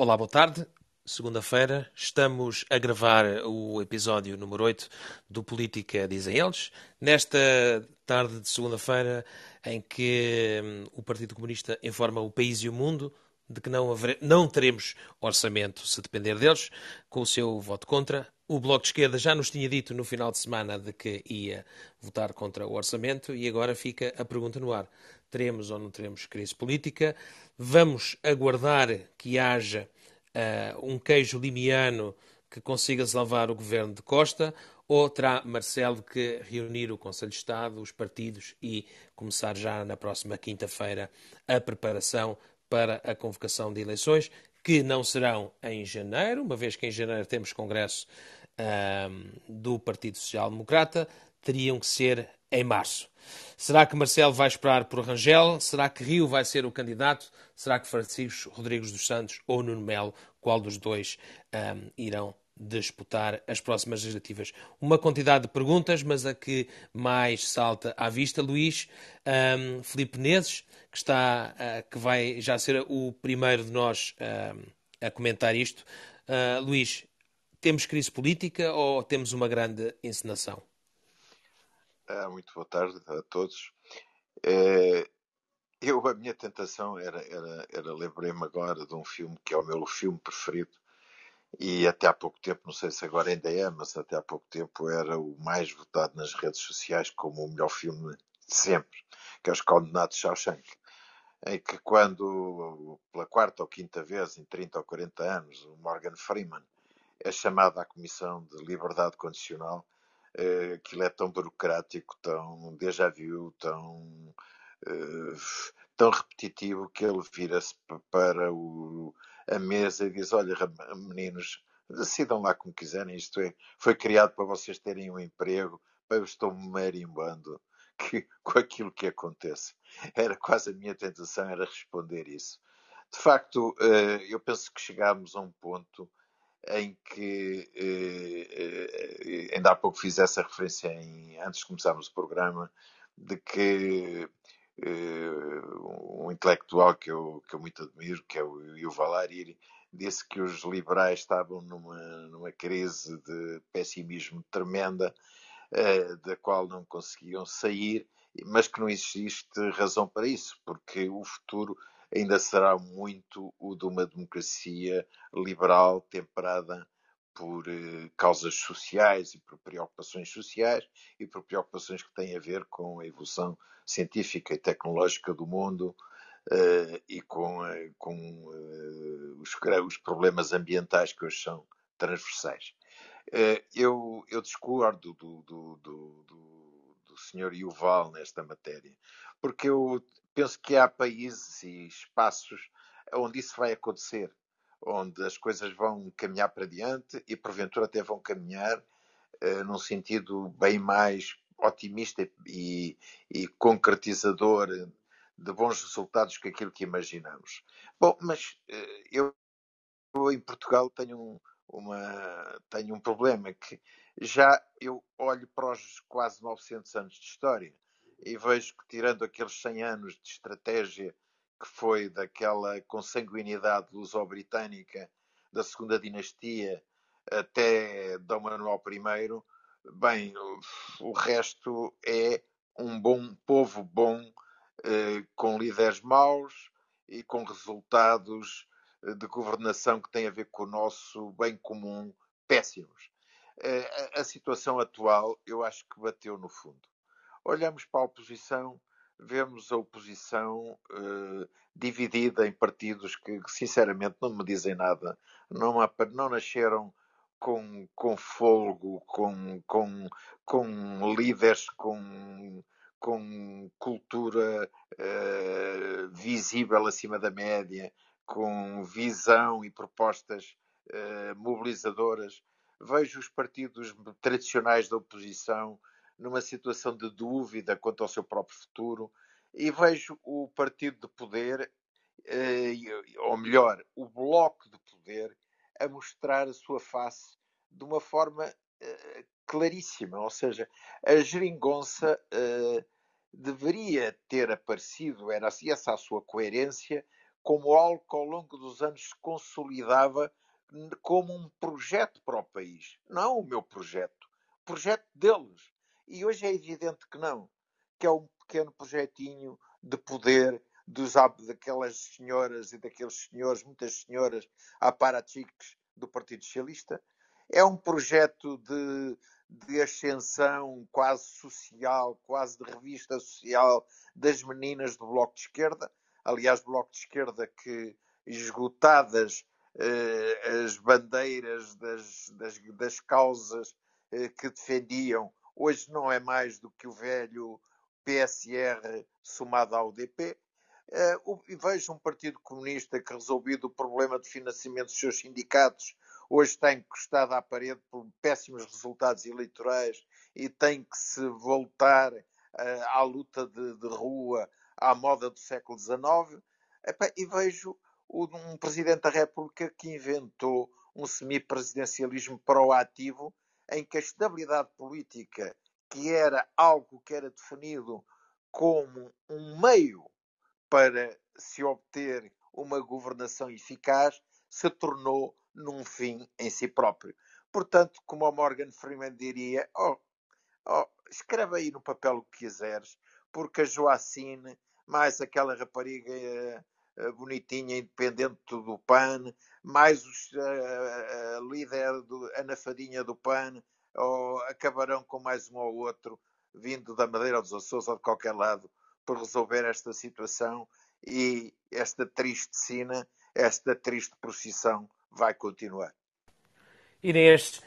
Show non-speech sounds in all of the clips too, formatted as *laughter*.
Olá, boa tarde. Segunda-feira, estamos a gravar o episódio número 8 do Política Dizem Eles. Nesta tarde de segunda-feira, em que hum, o Partido Comunista informa o país e o mundo de que não, haver, não teremos orçamento se depender deles, com o seu voto contra. O Bloco de Esquerda já nos tinha dito no final de semana de que ia votar contra o orçamento e agora fica a pergunta no ar. Teremos ou não teremos crise política? Vamos aguardar que haja uh, um queijo limiano que consiga salvar o governo de Costa ou terá Marcelo que reunir o Conselho de Estado, os partidos e começar já na próxima quinta-feira a preparação para a convocação de eleições, que não serão em janeiro, uma vez que em janeiro temos congresso um, do Partido Social Democrata, teriam que ser em março. Será que Marcelo vai esperar por Rangel? Será que Rio vai ser o candidato? Será que Francisco Rodrigues dos Santos ou Nuno Melo, qual dos dois um, irão disputar as próximas legislativas? Uma quantidade de perguntas, mas a que mais salta à vista, Luís, um, Filipe que, está, uh, que vai já ser o primeiro de nós uh, a comentar isto. Uh, Luís, temos crise política ou temos uma grande encenação? Ah, muito boa tarde a todos. É, eu, a minha tentação era, era, era lembrei-me agora de um filme que é o meu filme preferido, e até há pouco tempo, não sei se agora ainda é, mas até há pouco tempo era o mais votado nas redes sociais como o melhor filme de sempre, que é Os Condenados de Shawshank, em que quando, pela quarta ou quinta vez em 30 ou 40 anos, o Morgan Freeman é chamado à Comissão de Liberdade Condicional, uh, aquilo é tão burocrático, tão déjà vu, tão, tão repetitivo que ele vira-se para o, a mesa e diz: Olha, meninos, decidam lá como quiserem, isto é, foi criado para vocês terem um emprego, eu estou marimbando *laughs* que, com aquilo que acontece. Era quase a minha tentação, era responder isso. De facto, eh, eu penso que chegámos a um ponto em que eh, eh, ainda há pouco fiz essa referência em, antes de começarmos o programa de que eh, um intelectual que eu, que eu muito admiro, que é o Yuval Hariri, disse que os liberais estavam numa, numa crise de pessimismo tremenda, da qual não conseguiam sair, mas que não existe razão para isso, porque o futuro ainda será muito o de uma democracia liberal temperada por eh, causas sociais e por preocupações sociais e por preocupações que têm a ver com a evolução científica e tecnológica do mundo uh, e com, uh, com uh, os, os, problemas ambientais que hoje são transversais. eu, eu discordo do, do, do, do, do Sr. Yuval nesta matéria, porque eu penso que há países e espaços onde isso vai acontecer, onde as coisas vão caminhar para diante e porventura até vão caminhar num sentido bem mais otimista e, e concretizador de bons resultados que aquilo que imaginamos. Bom, mas eu, eu, em Portugal tenho um, uma, tenho um problema que já eu olho para os quase 900 anos de história e vejo que, tirando aqueles 100 anos de estratégia que foi daquela consanguinidade luso-britânica da segunda dinastia até Dom Manuel I, bem, o resto é um bom povo bom, eh, com líderes maus e com resultados eh, de governação que têm a ver com o nosso bem comum péssimos. Eh, a situação atual, eu acho que bateu no fundo olhamos para a oposição, vemos a oposição uh, dividida em partidos que, sinceramente, não me dizem nada, não, não nasceram com, com folgo, com, com, com líderes, com, com cultura uh, visível acima da média, com visão e propostas uh, mobilizadoras. Vejo os partidos tradicionais da oposição numa situação de dúvida quanto ao seu próprio futuro, e vejo o partido de poder, eh, ou melhor, o bloco de poder, a mostrar a sua face de uma forma eh, claríssima. Ou seja, a geringonça eh, deveria ter aparecido, era assim essa a sua coerência, como algo que ao longo dos anos se consolidava como um projeto para o país. Não o meu projeto, projeto deles. E hoje é evidente que não, que é um pequeno projetinho de poder dos, daquelas senhoras e daqueles senhores, muitas senhoras aparachiques do Partido Socialista. É um projeto de, de ascensão quase social, quase de revista social das meninas do Bloco de Esquerda. Aliás, Bloco de Esquerda que, esgotadas eh, as bandeiras das, das, das causas eh, que defendiam, hoje não é mais do que o velho PSR somado ao UDP. Eh, e vejo um Partido Comunista que, resolvido o problema de financiamento dos seus sindicatos, hoje está encostado à parede por péssimos resultados eleitorais e tem que se voltar uh, à luta de, de, rua à moda do século XIX. E vejo um Presidente da República que inventou um semipresidencialismo proativo em que a estabilidade política, que era algo que era definido como um meio para se obter uma governação eficaz, se tornou num fim em si próprio. Portanto, como o Morgan Freeman diria, oh, oh, escreve aí no papel o que quiseres, porque a Joacine, mais aquela rapariga uh, bonitinha, independente do PAN, mais os, uh, a líder, do, a nafadinha do PAN, oh, acabarão com mais um ou outro, vindo da Madeira ou dos Açores ou de qualquer lado, por resolver esta situação e esta triste cena, esta triste procissão vai continuar. Inês,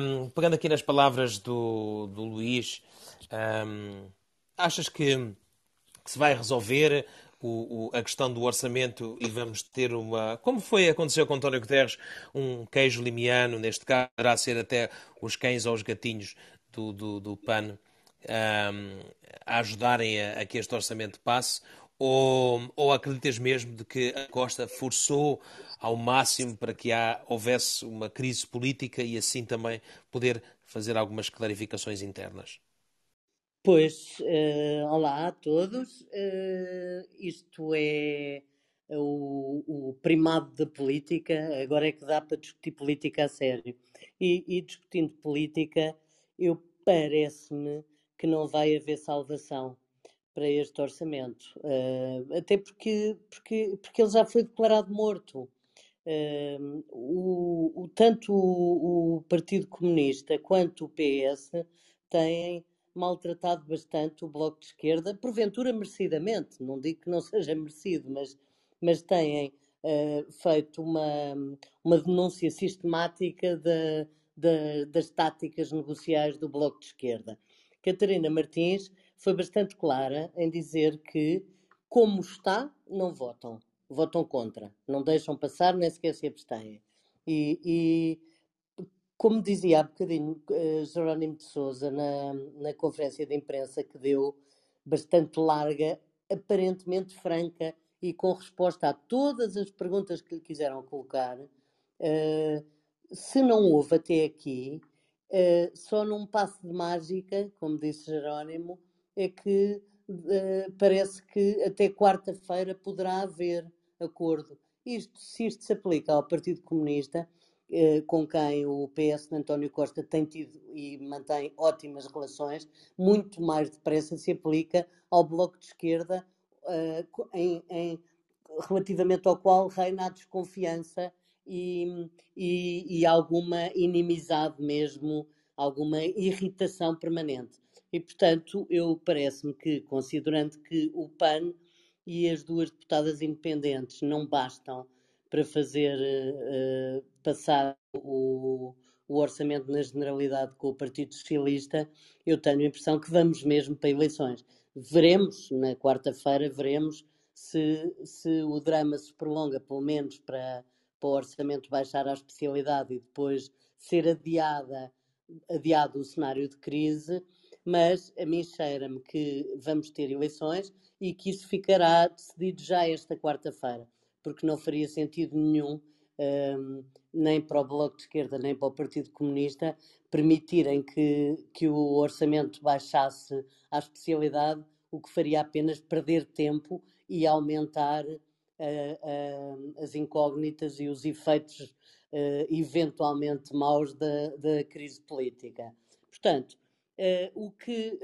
um, pegando aqui nas palavras do, do Luís, um, achas que, que, se vai resolver o, o, a questão do orçamento e vamos ter uma. Como foi aconteceu com António Guterres, um queijo limiano, neste caso, poderá ser até os cães ou os gatinhos do, do, do PAN. Um, a ajudarem a, a, que este orçamento passe, ou, ou acreditas mesmo de que a Costa forçou ao máximo para que há, houvesse uma crise política e assim também poder fazer algumas clarificações internas? Pois, uh, olá a todos. Uh, isto é o, o, primado da política, agora é que dá para discutir política a sério. E, e discutindo política, eu parece-me que não vai haver salvação para este orçamento, uh, até porque, porque, porque ele já foi declarado morto. Uh, o, o, tanto o, o, Partido Comunista quanto o PS têm maltratado bastante o Bloco de Esquerda, porventura merecidamente, não digo que não seja merecido, mas, mas têm uh, feito uma, uma denúncia sistemática das táticas negociais do Bloco de Esquerda. Catarina Martins foi bastante clara em dizer que, como está, não votam. Votam contra. Não deixam passar, nem sequer se abstêm. E, e como dizia há bocadinho uh, Jerónimo de Souza na, na conferência de imprensa que deu, bastante larga, aparentemente franca e com resposta a todas as perguntas que lhe quiseram colocar, uh, se não houve até aqui, uh, só num passo de mágica, como disse Jerónimo, é que uh, parece que até quarta-feira poderá haver acordo. Isto, se isto se aplica ao Partido Comunista, uh, com quem o PS de António Costa tem tido e mantém ótimas relações, muito mais depressa se aplica ao Bloco de Esquerda, em, em, relativamente ao qual reina a desconfiança e, e, e alguma inimizade mesmo, alguma irritação permanente. E, portanto, eu parece-me que, considerando que o PAN e as duas deputadas independentes não bastam para fazer uh, passar o, o, orçamento na generalidade com o Partido Socialista, eu tenho a impressão que vamos mesmo para eleições. Veremos, na quarta-feira, veremos se, se o drama se prolonga, pelo menos para, para o orçamento baixar à especialidade e depois ser adiada, adiado o cenário de crise mas a mim cheira-me que vamos ter eleições e que isso ficará decidido já esta quarta-feira, porque não faria sentido nenhum, um, nem para o Bloco de Esquerda, nem para o Partido Comunista, permitirem que, que o orçamento baixasse à especialidade, o que faria apenas perder tempo e aumentar as incógnitas e os efeitos eventualmente maus da, da crise política. Portanto, o que,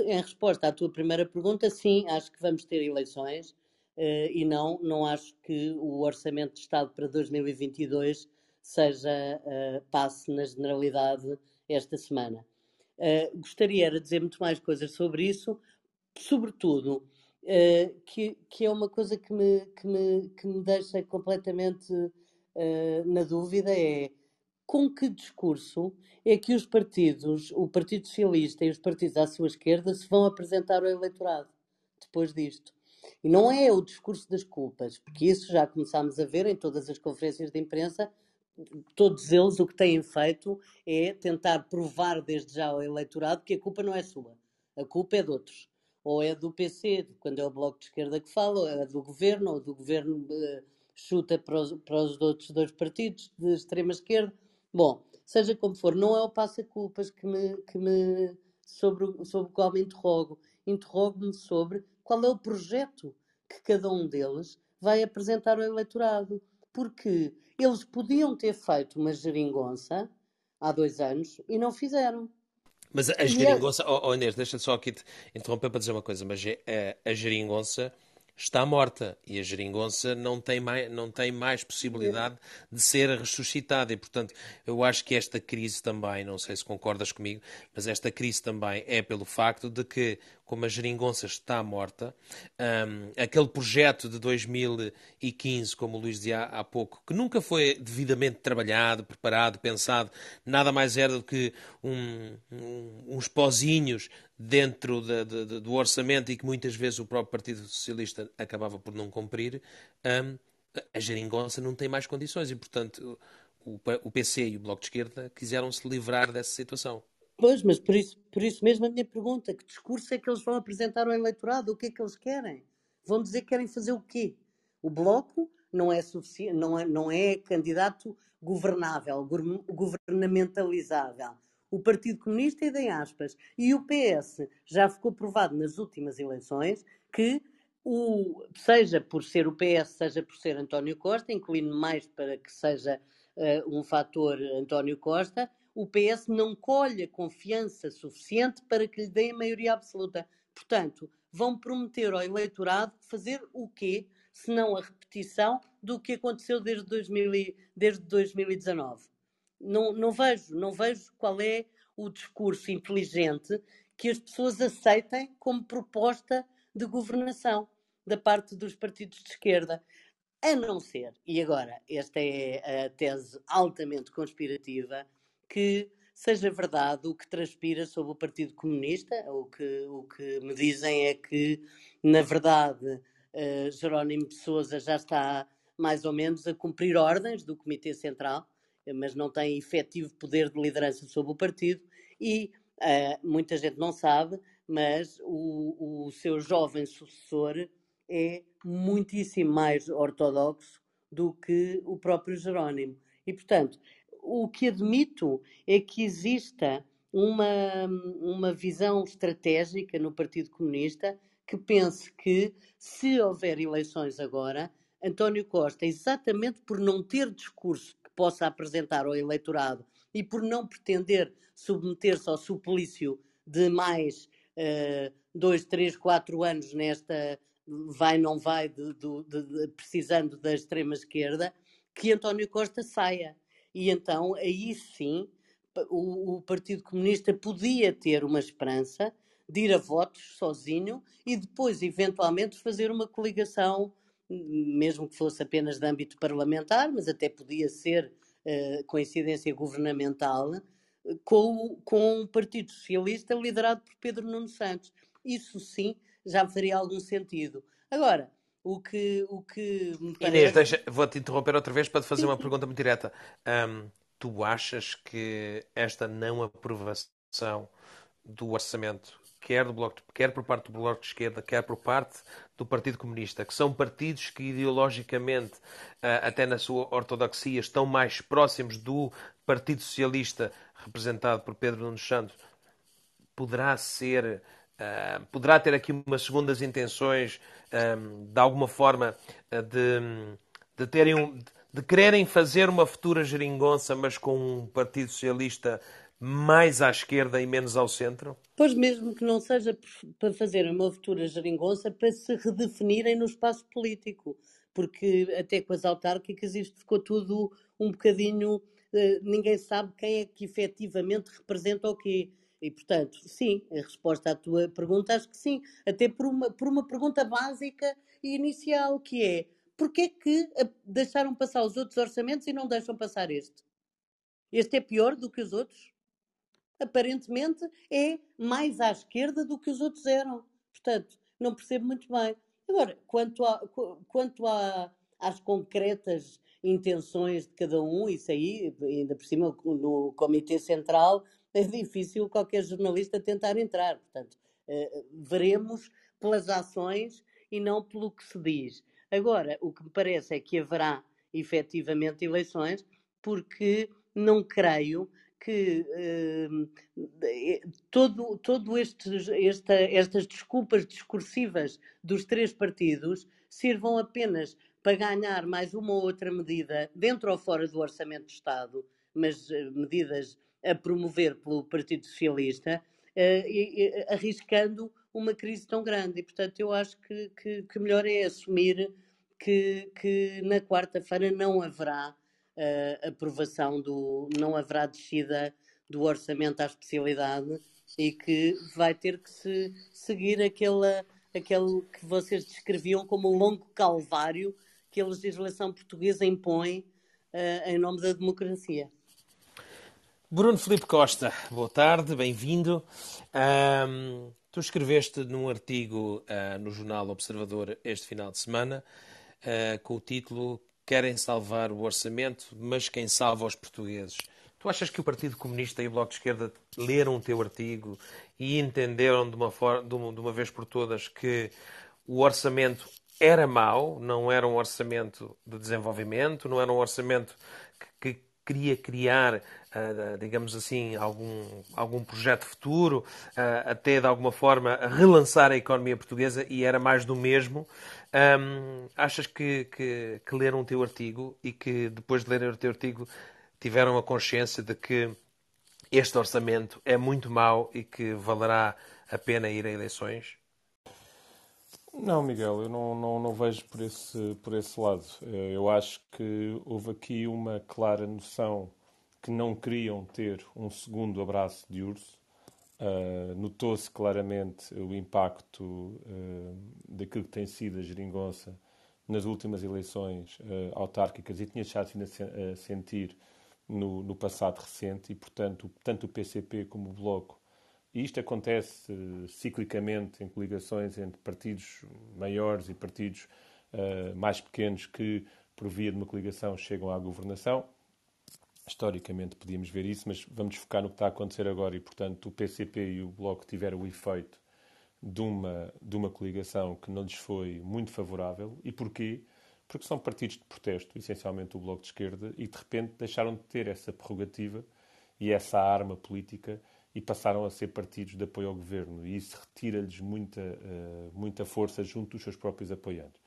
em resposta à tua primeira pergunta, sim, acho que vamos ter eleições e não, não acho que o Orçamento de Estado para 2022 seja passe na generalidade esta semana. Gostaria de dizer muito mais coisas sobre isso, sobretudo uh, que, que é uma coisa que me, que me, que me deixa completamente uh, na dúvida é com que discurso é que os partidos, o Partido Socialista e os partidos à sua esquerda se vão apresentar ao eleitorado depois disto. E não é o discurso das culpas, porque isso já começámos a ver em todas as conferências de imprensa, todos eles o que têm feito é tentar provar desde já ao eleitorado que a culpa não é sua, a culpa é de outros. Ou é do PC, quando é o Bloco de Esquerda que fala, ou é do governo, ou do governo uh, chuta para os, para os outros dois partidos de extrema-esquerda. Bom, seja como for, não é o passa-culpas que me, que me, sobre, sobre o qual me interrogo. Interrogo-me sobre qual é o projeto que cada um deles vai apresentar ao eleitorado. Porque eles podiam ter feito uma geringonça há dois anos e não fizeram. Mas a, geringonça, oh, oh Inês, deixa só aqui te interromper para dizer uma coisa, mas a, é, a geringonça está morta e a geringonça não tem mais, não tem mais possibilidade de ser ressuscitada. E, portanto, eu acho que esta crise também, não sei se concordas comigo, mas esta crise também é pelo facto de que, como a geringonça está morta, um, aquele projeto de 2015, como o Luís dizia há pouco, que nunca foi devidamente trabalhado, preparado, pensado, nada mais era do que um, um, uns pozinhos dentro de, de, do orçamento e que muitas vezes o próprio Partido Socialista acabava por não cumprir, um, a geringonça não tem mais condições e, portanto, o, o PC e o Bloco de Esquerda quiseram se livrar dessa situação. Pois, mas por isso, por isso mesmo a minha pergunta, que discurso é que eles vão apresentar ao eleitorado? O que é que eles querem? Vão dizer que querem fazer o quê? O Bloco não é, não é, não é candidato governável, governamentalizável o Partido Comunista e aspas. E o PS já ficou provado nas últimas eleições que o, seja por ser o PS, seja por ser António Costa, incluindo mais para que seja uh, um fator António Costa, o PS não colhe a confiança suficiente para que lhe a maioria absoluta. Portanto, vão prometer ao eleitorado fazer o quê? Se não a repetição do que aconteceu desde, 2000, desde 2019 não, não vejo, não vejo qual é o discurso inteligente que as pessoas aceitem como proposta de governação da parte dos partidos de esquerda. A não ser, e agora, esta é a tese altamente conspirativa, que seja verdade o que transpira sobre o Partido Comunista, o que, o que me dizem é que, na verdade, uh, Jerónimo de Souza já está mais ou menos a cumprir ordens do Comitê Central mas não tem efetivo poder de liderança sobre o partido e uh, muita gente não sabe, mas o, o seu jovem sucessor é muitíssimo mais ortodoxo do que o próprio Jerónimo. E, portanto, o que admito é que exista uma, uma visão estratégica no Partido Comunista que pense que, se houver eleições agora, António Costa, exatamente por não ter discurso possa apresentar ao eleitorado e por não pretender submeter-se ao suplício de mais uh, dois, três, quatro anos nesta vai, não vai, de, de, de, precisando da extrema-esquerda, que António Costa saia. E então, aí sim, o, o Partido Comunista podia ter uma esperança de ir a votos sozinho e depois, eventualmente, fazer uma coligação mesmo que fosse apenas de âmbito parlamentar, mas até podia ser uh, coincidência governamental, com, com o Partido Socialista liderado por Pedro Nuno Santos. Isso sim já faria algum sentido. Agora, o que, o que me parece... Inês, vou-te interromper outra vez para te fazer uma pergunta muito direta. Um, tu achas que esta não aprovação do orçamento quer, do bloco, quer por parte do Bloco de Esquerda, quer por parte do Partido Comunista, que são partidos que ideologicamente, ah, até na sua ortodoxia, estão mais próximos do Partido Socialista, representado por Pedro Nuno Santos, poderá ser uh, poderá ter aqui umas segundas intenções, um, de alguma forma, de, de terem um, de quererem fazer uma futura geringonça, mas com um Partido Socialista mais à esquerda e menos ao centro? Pois mesmo que não seja para fazer uma futura geringonça, para se redefinirem no espaço político, porque até com as autárquicas isto ficou tudo um bocadinho. Eh, ninguém sabe quem é que efetivamente representa o quê. E, portanto, sim, a resposta à tua pergunta, acho que sim. Até por uma, por uma pergunta básica e inicial, que é porquê que deixaram passar os outros orçamentos e não deixam passar este? Este é pior do que os outros? Aparentemente é mais à esquerda do que os outros eram. Portanto, não percebo muito bem. Agora, quanto, a, quanto a, às concretas intenções de cada um, isso aí, ainda por cima no Comitê Central, *laughs* é difícil qualquer jornalista tentar entrar. Portanto, eh, veremos pelas ações e não pelo que se diz. Agora, o que me parece é que haverá efetivamente eleições, porque não creio que uh, todo, todo estes, esta, estas desculpas discursivas dos três partidos sirvam apenas para ganhar mais uma ou outra medida dentro ou fora do Orçamento de Estado, mas uh, medidas a promover pelo Partido Socialista, uh, e, e, arriscando uma crise tão grande. E, portanto, eu acho que, que, que melhor é assumir que, que na quarta-feira não haverá uh, aprovação do. não haverá descida do orçamento à especialidade e que vai ter que se seguir aquela, aquele que vocês descreviam como um longo calvário que a legislação portuguesa impõe uh, em nome da democracia. Bruno Felipe Costa, boa tarde, bem-vindo. Um, tu escreveste num artigo uh, no jornal Observador este final de semana uh, com o título querem salvar o orçamento, mas quem salva os portugueses. Tu achas que o Partido Comunista e o Bloco de Esquerda leram o teu artigo e entenderam de uma, forma, de uma, vez por todas que o orçamento era mau, não era um orçamento de desenvolvimento, não era um orçamento que, que queria criar, uh, digamos assim, algum, algum projeto futuro, uh, até de alguma forma relançar a economia portuguesa e era mais do mesmo. Um, achas que, que, que, leram o teu artigo e que depois de lerem o teu artigo tiveram a consciência de que este orçamento é muito mau e que valerá a pena ir a eleições? Não, Miguel, eu não, não, não vejo por esse, por esse lado. Eh, eu acho que houve aqui uma clara noção que não queriam ter um segundo abraço de urso Uh, Notou-se claramente o impacto uh, daquilo que tem sido a geringonça nas últimas eleições uh, autárquicas e tinha deixado a sentir no, no, passado recente e, portanto, tanto o PCP como o Bloco. E isto acontece ciclicamente em coligações entre partidos maiores e partidos mais pequenos que, por via de uma coligação, chegam à governação historicamente podíamos ver isso, mas vamos focar no que está a acontecer agora e, portanto, o PCP e o Bloco tiveram o efeito de uma, de uma coligação que não lhes foi muito favorável. E porquê? Porque são partidos de protesto, essencialmente o Bloco de Esquerda, e de repente deixaram de ter essa prerrogativa e essa arma política e passaram a ser partidos de apoio ao governo. E isso retira-lhes muita, uh, muita força junto dos seus próprios apoiantes.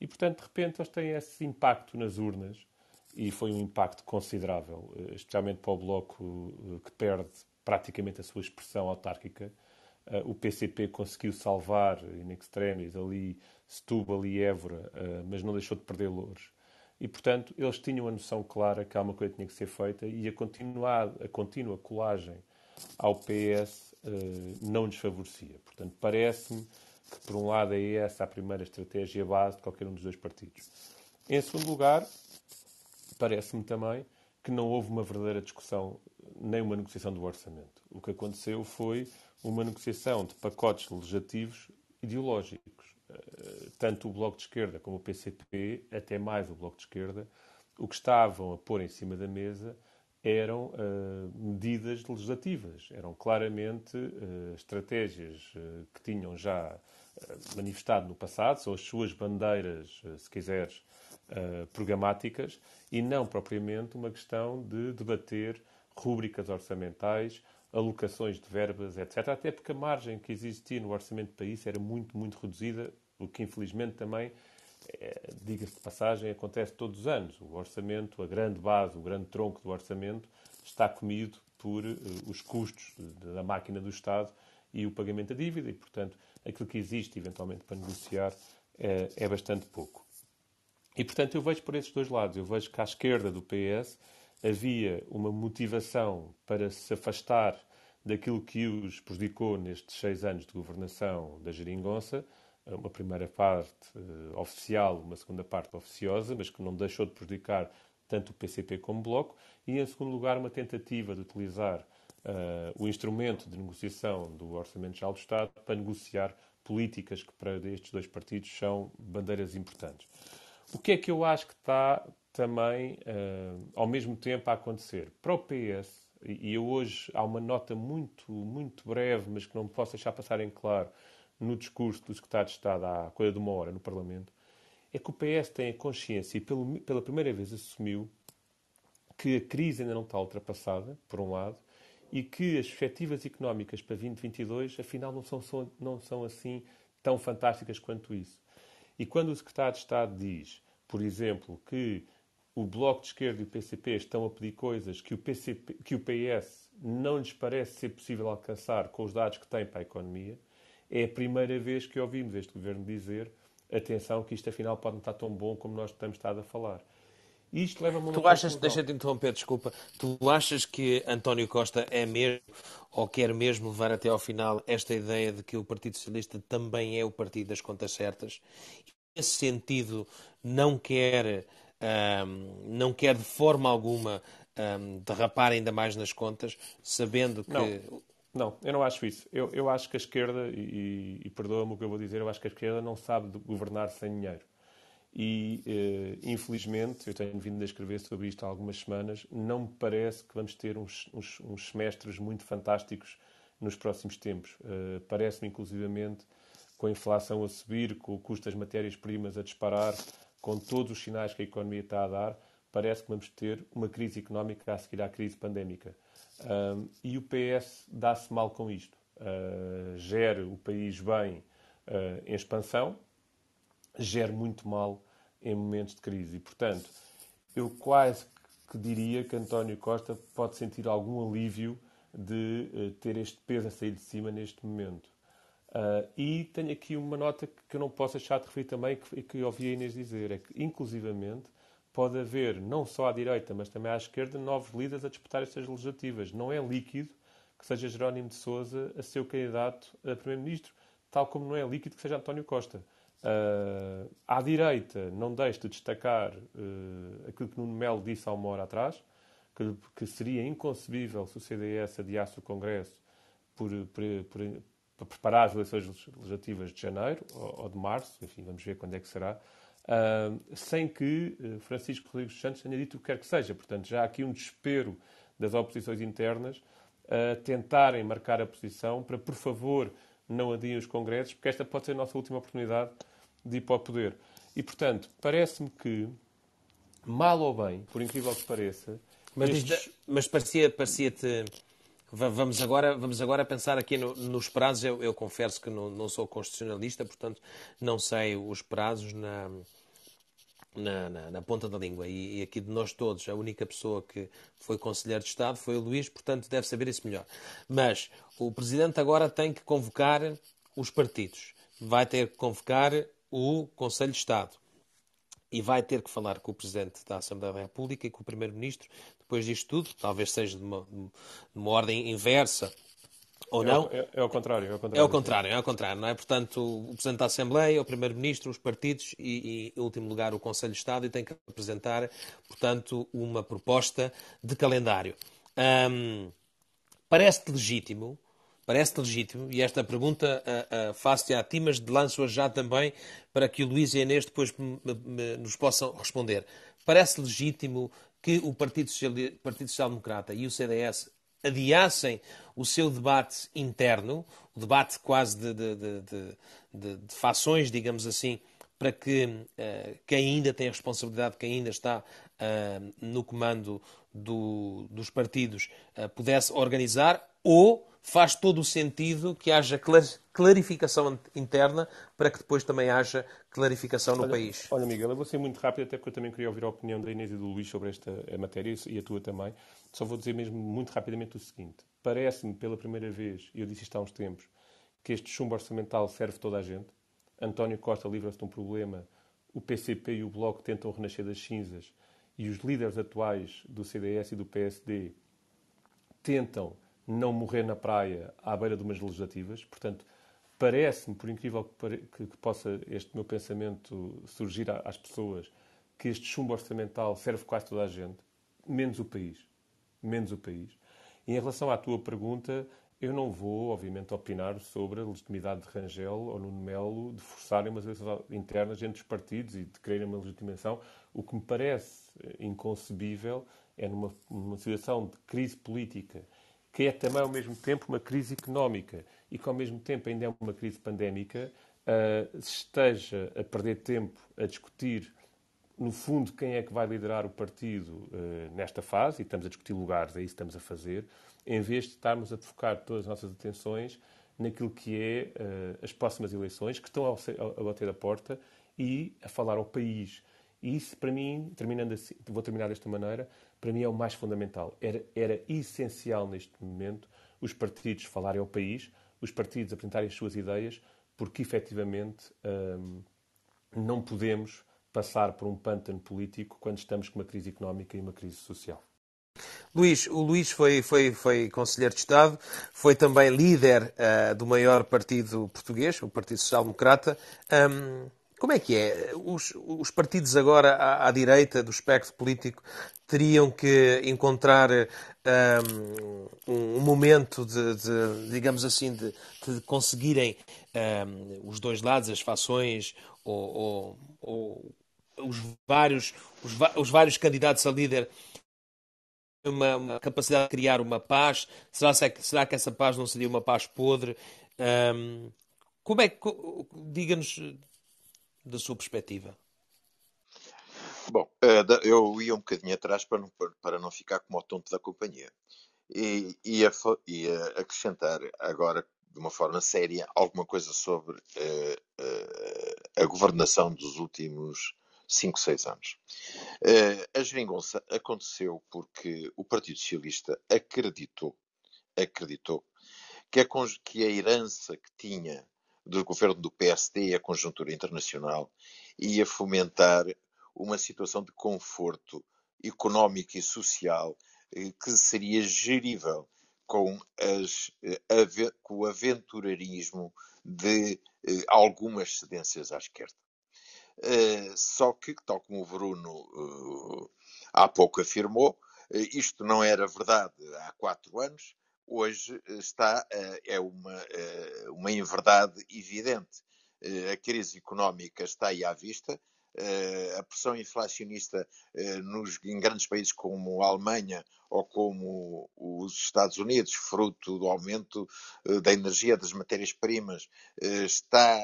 E, portanto, de repente, eles têm esse impacto nas urnas e foi um impacto considerável, eh, especialmente para o Bloco eh, que perde praticamente a sua expressão autárquica. Eh, o PCP conseguiu salvar, in extremis, ali Setúbal e Évora, mas não deixou de perder Louros. E, portanto, eles tinham a noção clara que alguma coisa tinha que ser feita e a, continuar, a contínua colagem ao PS não lhes favorecia. Portanto, parece-me que, por um lado, é essa a primeira estratégia base de qualquer um dos dois partidos. Em segundo lugar, parece-me também que não houve uma verdadeira discussão, nem uma negociação do orçamento. O que aconteceu foi uma negociação de pacotes legislativos ideológicos. Eh, tanto o Bloco de Esquerda como o PCP, até mais o Bloco de Esquerda, o que estavam a pôr em cima da mesa eram uh, medidas legislativas, eram claramente uh, estratégias uh, que tinham já manifestado no passado, são as suas bandeiras, se quiseres, uh, programáticas e não propriamente uma questão de debater rúbricas orçamentais alocações de verbas, etc. Até porque a margem que existia no orçamento do país era muito, muito reduzida, o que infelizmente também, é, diga-se de passagem, acontece todos os anos. O orçamento, a grande base, o grande tronco do orçamento está comido por uh, os custos da máquina do Estado e o pagamento da dívida e, portanto, aquilo que existe eventualmente para negociar é, é bastante pouco. E, portanto, eu vejo por esses dois lados. Eu vejo que à esquerda do PS havia uma motivação para se afastar daquilo que os prejudicou nestes seis anos de governação da geringonça, uma primeira parte uh, oficial, uma segunda parte oficiosa, mas que não deixou de prejudicar tanto o PCP como o Bloco, e em segundo lugar uma tentativa de utilizar uh, o instrumento de negociação do Orçamento Geral do Estado para negociar políticas que para estes dois partidos são bandeiras importantes. O que é que eu acho que está também uh, ao mesmo tempo a acontecer? Para o PS, e eu hoje há uma nota muito, muito breve, mas que não posso deixar passar em claro, no discurso do Secretário de Estado há coisa de uma hora no Parlamento, é que o PS tem a consciência e pelo, pela primeira vez assumiu que a crise ainda não está ultrapassada, por um lado, e que as perspectivas económicas para 2022, afinal, não são, não são assim tão fantásticas quanto isso. E quando o Secretário de Estado diz, por exemplo, que o Bloco de Esquerda e o PCP estão a pedir coisas que o, PCP, que o PS não lhes parece ser possível alcançar com os dados que têm para a economia, é a primeira vez que ouvimos este governo dizer atenção que isto afinal pode não estar tão bom como nós temos estado a falar. Isto leva-me a uma Tu achas, deixa-te interromper, desculpa, tu achas que António Costa é mesmo, ou quer mesmo levar até ao final esta ideia de que o Partido Socialista também é o partido das contas certas? Nesse sentido, não quer, não quer de forma alguma derrapar ainda mais nas contas, sabendo que... Não. Não, eu não acho isso. Eu, eu acho que a esquerda, e, e perdoa-me o que eu vou dizer, eu acho que a esquerda não sabe governar sem dinheiro. E, eh, infelizmente, eu tenho vindo a escrever sobre isto há algumas semanas, não me parece que vamos ter uns, uns, uns semestres muito fantásticos nos próximos tempos. Uh, Parece-me, inclusivamente, com a inflação a subir, com o custo das matérias-primas a disparar, com todos os sinais que a economia está a dar, parece que vamos ter uma crise económica a seguir à crise pandémica. Uh, e o PS dá-se mal com isto. Uh, gere o país bem uh, em expansão, gere muito mal em momentos de crise. E, portanto, eu quase que diria que António Costa pode sentir algum alívio de uh, ter este peso a sair de cima neste momento. Uh, e tenho aqui uma nota que eu não posso deixar de referir também, que, que ouvi a Inês dizer, é que, inclusivamente, pode haver, não só à direita, mas também à esquerda, novos líderes a disputar estas legislativas. Não é líquido que seja Jerónimo de Sousa a ser o candidato a Primeiro-Ministro, tal como não é líquido que seja António Costa. Uh, à direita, não deixe de destacar uh, aquilo que Nuno Melo disse há uma hora atrás, que, que seria inconcebível se o CDS adiasse o Congresso por, por, por, para preparar as eleições legislativas de janeiro ou, ou, de março, enfim, vamos ver quando é que será, uh, sem que Francisco Rodrigues Santos tenha dito o que quer que seja. Portanto, já há aqui um desespero das oposições internas a tentarem marcar a posição para, por favor, não adiem os congressos, porque esta pode ser a nossa última oportunidade de ir para o poder. E, portanto, parece-me que, mal ou bem, por incrível que pareça... Mas, estes... mas parecia-te... Parecia vamos, agora, vamos agora pensar aqui no, nos prazos. Eu, eu confesso que não, não, sou constitucionalista, portanto, não sei os prazos na... Na, na, na, ponta da língua. E, e, aqui de nós todos, a única pessoa que foi Conselheiro de Estado foi o Luís, portanto deve saber isso melhor. Mas o Presidente agora tem que convocar os partidos. Vai ter que convocar o Conselho de Estado e vai ter que falar com o Presidente da Assembleia da República e com o Primeiro-Ministro depois disto tudo, talvez seja de uma, de uma ordem inversa ou não. É, é, é, ao contrário, é ao contrário. É ao contrário, é ao contrário, não é? Portanto, o Presidente da Assembleia, o Primeiro-Ministro, os partidos e, e, em último lugar, o Conselho de Estado e tem que apresentar, portanto, uma proposta de calendário. Hum, Parece-te legítimo Parece legítimo, e esta pergunta uh, uh, faço-te a ti, mas lanço-a já também para que o Luís e a Inês depois me, me, nos possam responder. Parece legítimo que o Partido Social, Partido Social Democrata e o CDS adiassem o seu debate interno, o debate quase de, de, de, de fações, digamos assim, para que uh, quem ainda tem a responsabilidade, quem ainda está uh, no comando do, dos partidos, uh, pudesse organizar ou faz todo o sentido que haja clarificação interna para que depois também haja clarificação no olha, país. Olha, Miguel, eu vou ser muito rápido, até porque eu também queria ouvir a opinião da Inês e do Luís sobre esta matéria e a tua também. Só vou dizer mesmo muito rapidamente o seguinte. Parece-me, pela primeira vez, e eu disse isto há uns tempos, que este chumbo orçamental serve toda a gente. António Costa livra-se de um problema, o PCP e o Bloco tentam renascer das cinzas e os líderes atuais do CDS e do PSD tentam não morrer na praia à beira de umas legislativas. Portanto, parece-me, por incrível que, que, possa este meu pensamento surgir às pessoas, que este chumbo orçamental serve quase toda a gente, menos o país. Menos o país. E em relação à tua pergunta, eu não vou, obviamente, opinar sobre a legitimidade de Rangel ou Nuno Melo de forçarem umas eleições internas entre os partidos e de quererem uma legitimação. O que me parece inconcebível é numa, numa situação de crise política que é também ao mesmo tempo uma crise económica e que ao mesmo tempo ainda é uma crise pandémica, uh, esteja a perder tempo a discutir, no fundo, quem é que vai liderar o partido uh, nesta fase, e estamos a discutir lugares, é isso que estamos a fazer, em vez de estarmos a focar todas as nossas atenções naquilo que é uh, as próximas eleições, que estão a, a bater a porta, e a falar ao país. E isso, para mim, terminando assim, vou terminar desta maneira, para mim é o mais fundamental. Era, era essencial neste momento os partidos falarem ao país, os partidos apresentarem as suas ideias, porque efetivamente hum, não podemos passar por um pântano político quando estamos com uma crise económica e uma crise social. Luís, o Luís foi, foi, foi Conselheiro de Estado, foi também líder uh, do maior partido português, o Partido Social Democrata. Um, como é que é? Os, os partidos agora à, à, direita do espectro político teriam que encontrar um, um momento de, de, digamos assim, de, de conseguirem um, os dois lados, as fações ou, ou, ou os, vários, os, os, vários candidatos a líder uma, uma, capacidade de criar uma paz? Será, será que essa paz não seria uma paz podre? Um, como é que, diga-nos da sua perspectiva? Bom, eh, eu ia um bocadinho atrás para não, para não ficar como o tonto da companhia. E ia, ia acrescentar agora, de uma forma séria, alguma coisa sobre uh, uh, a governação dos últimos 5, 6 anos. Uh, a geringonça aconteceu porque o Partido Socialista acreditou, acreditou que a, que a herança que tinha do governo do PSD e a conjuntura internacional ia fomentar uma situação de conforto económico e social eh, que seria gerível com, as, eh, com o aventureirismo de eh, algumas cedências à esquerda. Só que, tal como o Bruno há pouco afirmou, isto não era verdade há quatro anos, hoje eh, está, eh, é uma, eh, uma inverdade evidente. A crise económica está aí à vista, a pressão inflacionista nos, em grandes países como a Alemanha ou como os Estados Unidos, fruto do aumento da energia, das matérias-primas, está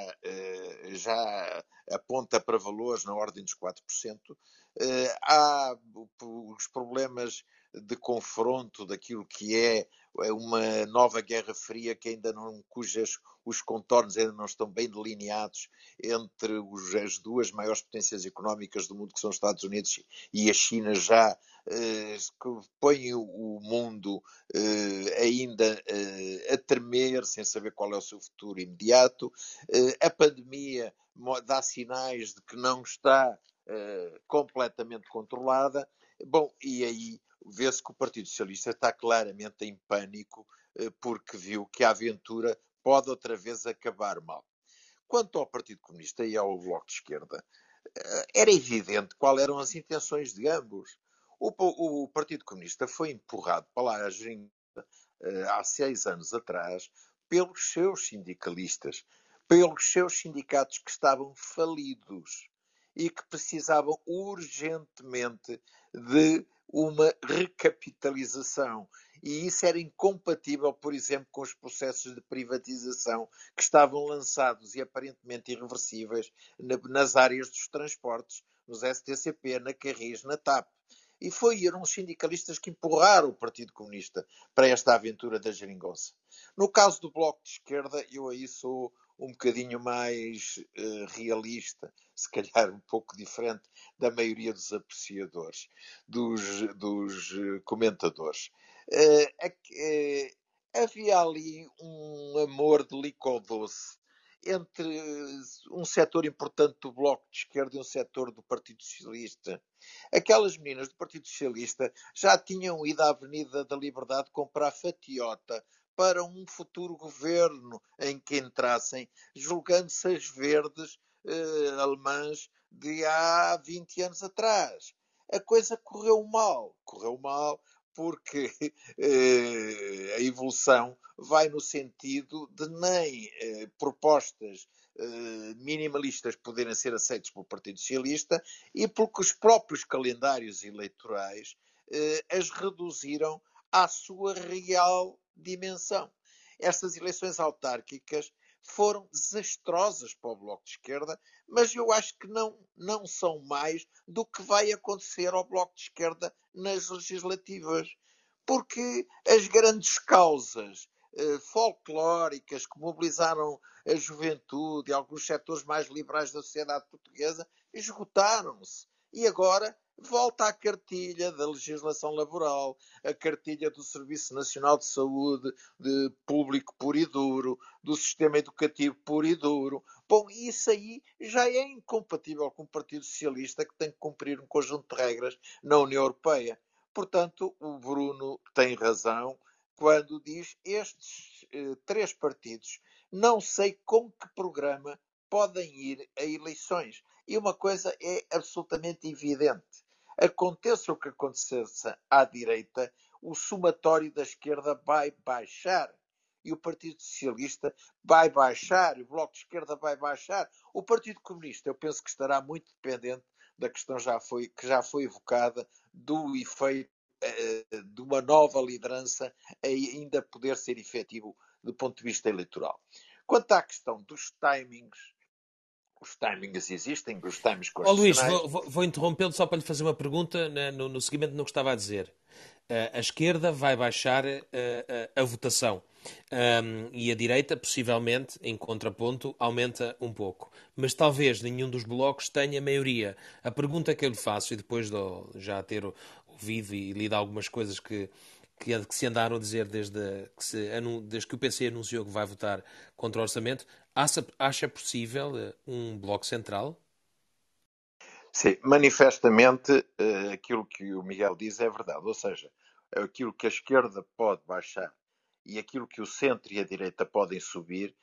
já aponta para valores na ordem dos 4%. Há os problemas de confronto daquilo que é, é uma nova Guerra Fria que ainda não, cujas os contornos ainda não estão bem delineados entre os, as duas maiores potências económicas do mundo, que são os Estados Unidos e a China, já eh, põem o mundo eh, ainda eh, a tremer, sem saber qual é o seu futuro imediato. Eh, a pandemia dá sinais de que não está eh, completamente controlada. Bom, e aí vê-se que o Partido Socialista está claramente em pânico eh, porque viu que a aventura pode outra vez acabar mal. Quanto ao Partido Comunista e ao Bloco de Esquerda, eh, era evidente quais eram as intenções de ambos. O, o Partido Comunista foi empurrado para lá eh, há seis anos atrás pelos seus sindicalistas, pelos seus sindicatos que estavam falidos e que precisavam urgentemente de uma recapitalização. E isso era incompatível, por exemplo, com os processos de privatização que estavam lançados e aparentemente irreversíveis nas áreas dos transportes, nos STCP, na Carris, na TAP. E foram os sindicalistas que empurraram o Partido Comunista para esta aventura da geringonça. No caso do Bloco de Esquerda, eu aí sou um bocadinho mais uh, realista, se calhar um pouco diferente da maioria dos apreciadores, dos, dos uh, comentadores. Uh, havia ali um amor de licor doce entre um setor importante do Bloco de Esquerda e um setor do Partido Socialista. Aquelas meninas do Partido Socialista já tinham ido à Avenida da Liberdade comprar fatiota para um futuro governo em que entrassem, julgando-se as verdes eh, alemãs de há 20 anos atrás. A coisa correu mal. Correu mal porque *laughs* eh, a evolução vai no sentido de nem eh, propostas eh, minimalistas poderem ser aceitas pelo Partido Socialista e porque os próprios calendários eleitorais eh, as reduziram à sua real dimensão. Estas eleições autárquicas foram desastrosas para o Bloco de Esquerda, mas eu acho que não, não são mais do que vai acontecer ao Bloco de Esquerda nas legislativas. Porque as grandes causas eh, folclóricas que mobilizaram a juventude e alguns setores mais liberais da sociedade portuguesa esgotaram-se. E agora volta à cartilha da legislação laboral, a cartilha do Serviço Nacional de Saúde de público puro e duro, do sistema educativo puro e duro. Bom, isso aí já é incompatível com o Partido Socialista que tem que cumprir um conjunto de regras na União Europeia. Portanto, o Bruno tem razão quando diz estes eh, três partidos não sei com que programa podem ir a eleições. E uma coisa é absolutamente evidente aconteça o que acontecesse à direita, o somatório da esquerda vai baixar. E o Partido Socialista vai baixar, o Bloco de Esquerda vai baixar. O Partido Comunista, eu penso que estará muito dependente da questão já foi, que já foi evocada do efeito eh, de uma nova liderança ainda poder ser efetivo do ponto de vista eleitoral. Quanto à questão dos timings, os timings existem, os timings constitucionais... Oh, Luís, vou, vou, interrompê-lo só para lhe fazer uma pergunta no, no seguimento do que estava a dizer. Uh, a esquerda vai baixar uh, uh, a votação um, e a direita, possivelmente, em contraponto, aumenta um pouco. Mas talvez nenhum dos blocos tenha maioria. A pergunta que eu lhe faço, e depois de já ter ouvido e lido algumas coisas que, que, que, se andaram a dizer desde que, se, desde que o PC anunciou que vai votar contra o orçamento, Acha, possível uh, um bloco central? Sim, manifestamente uh, aquilo que o Miguel diz é verdade. Ou seja, aquilo que a esquerda pode baixar e aquilo que o centro e a direita podem subir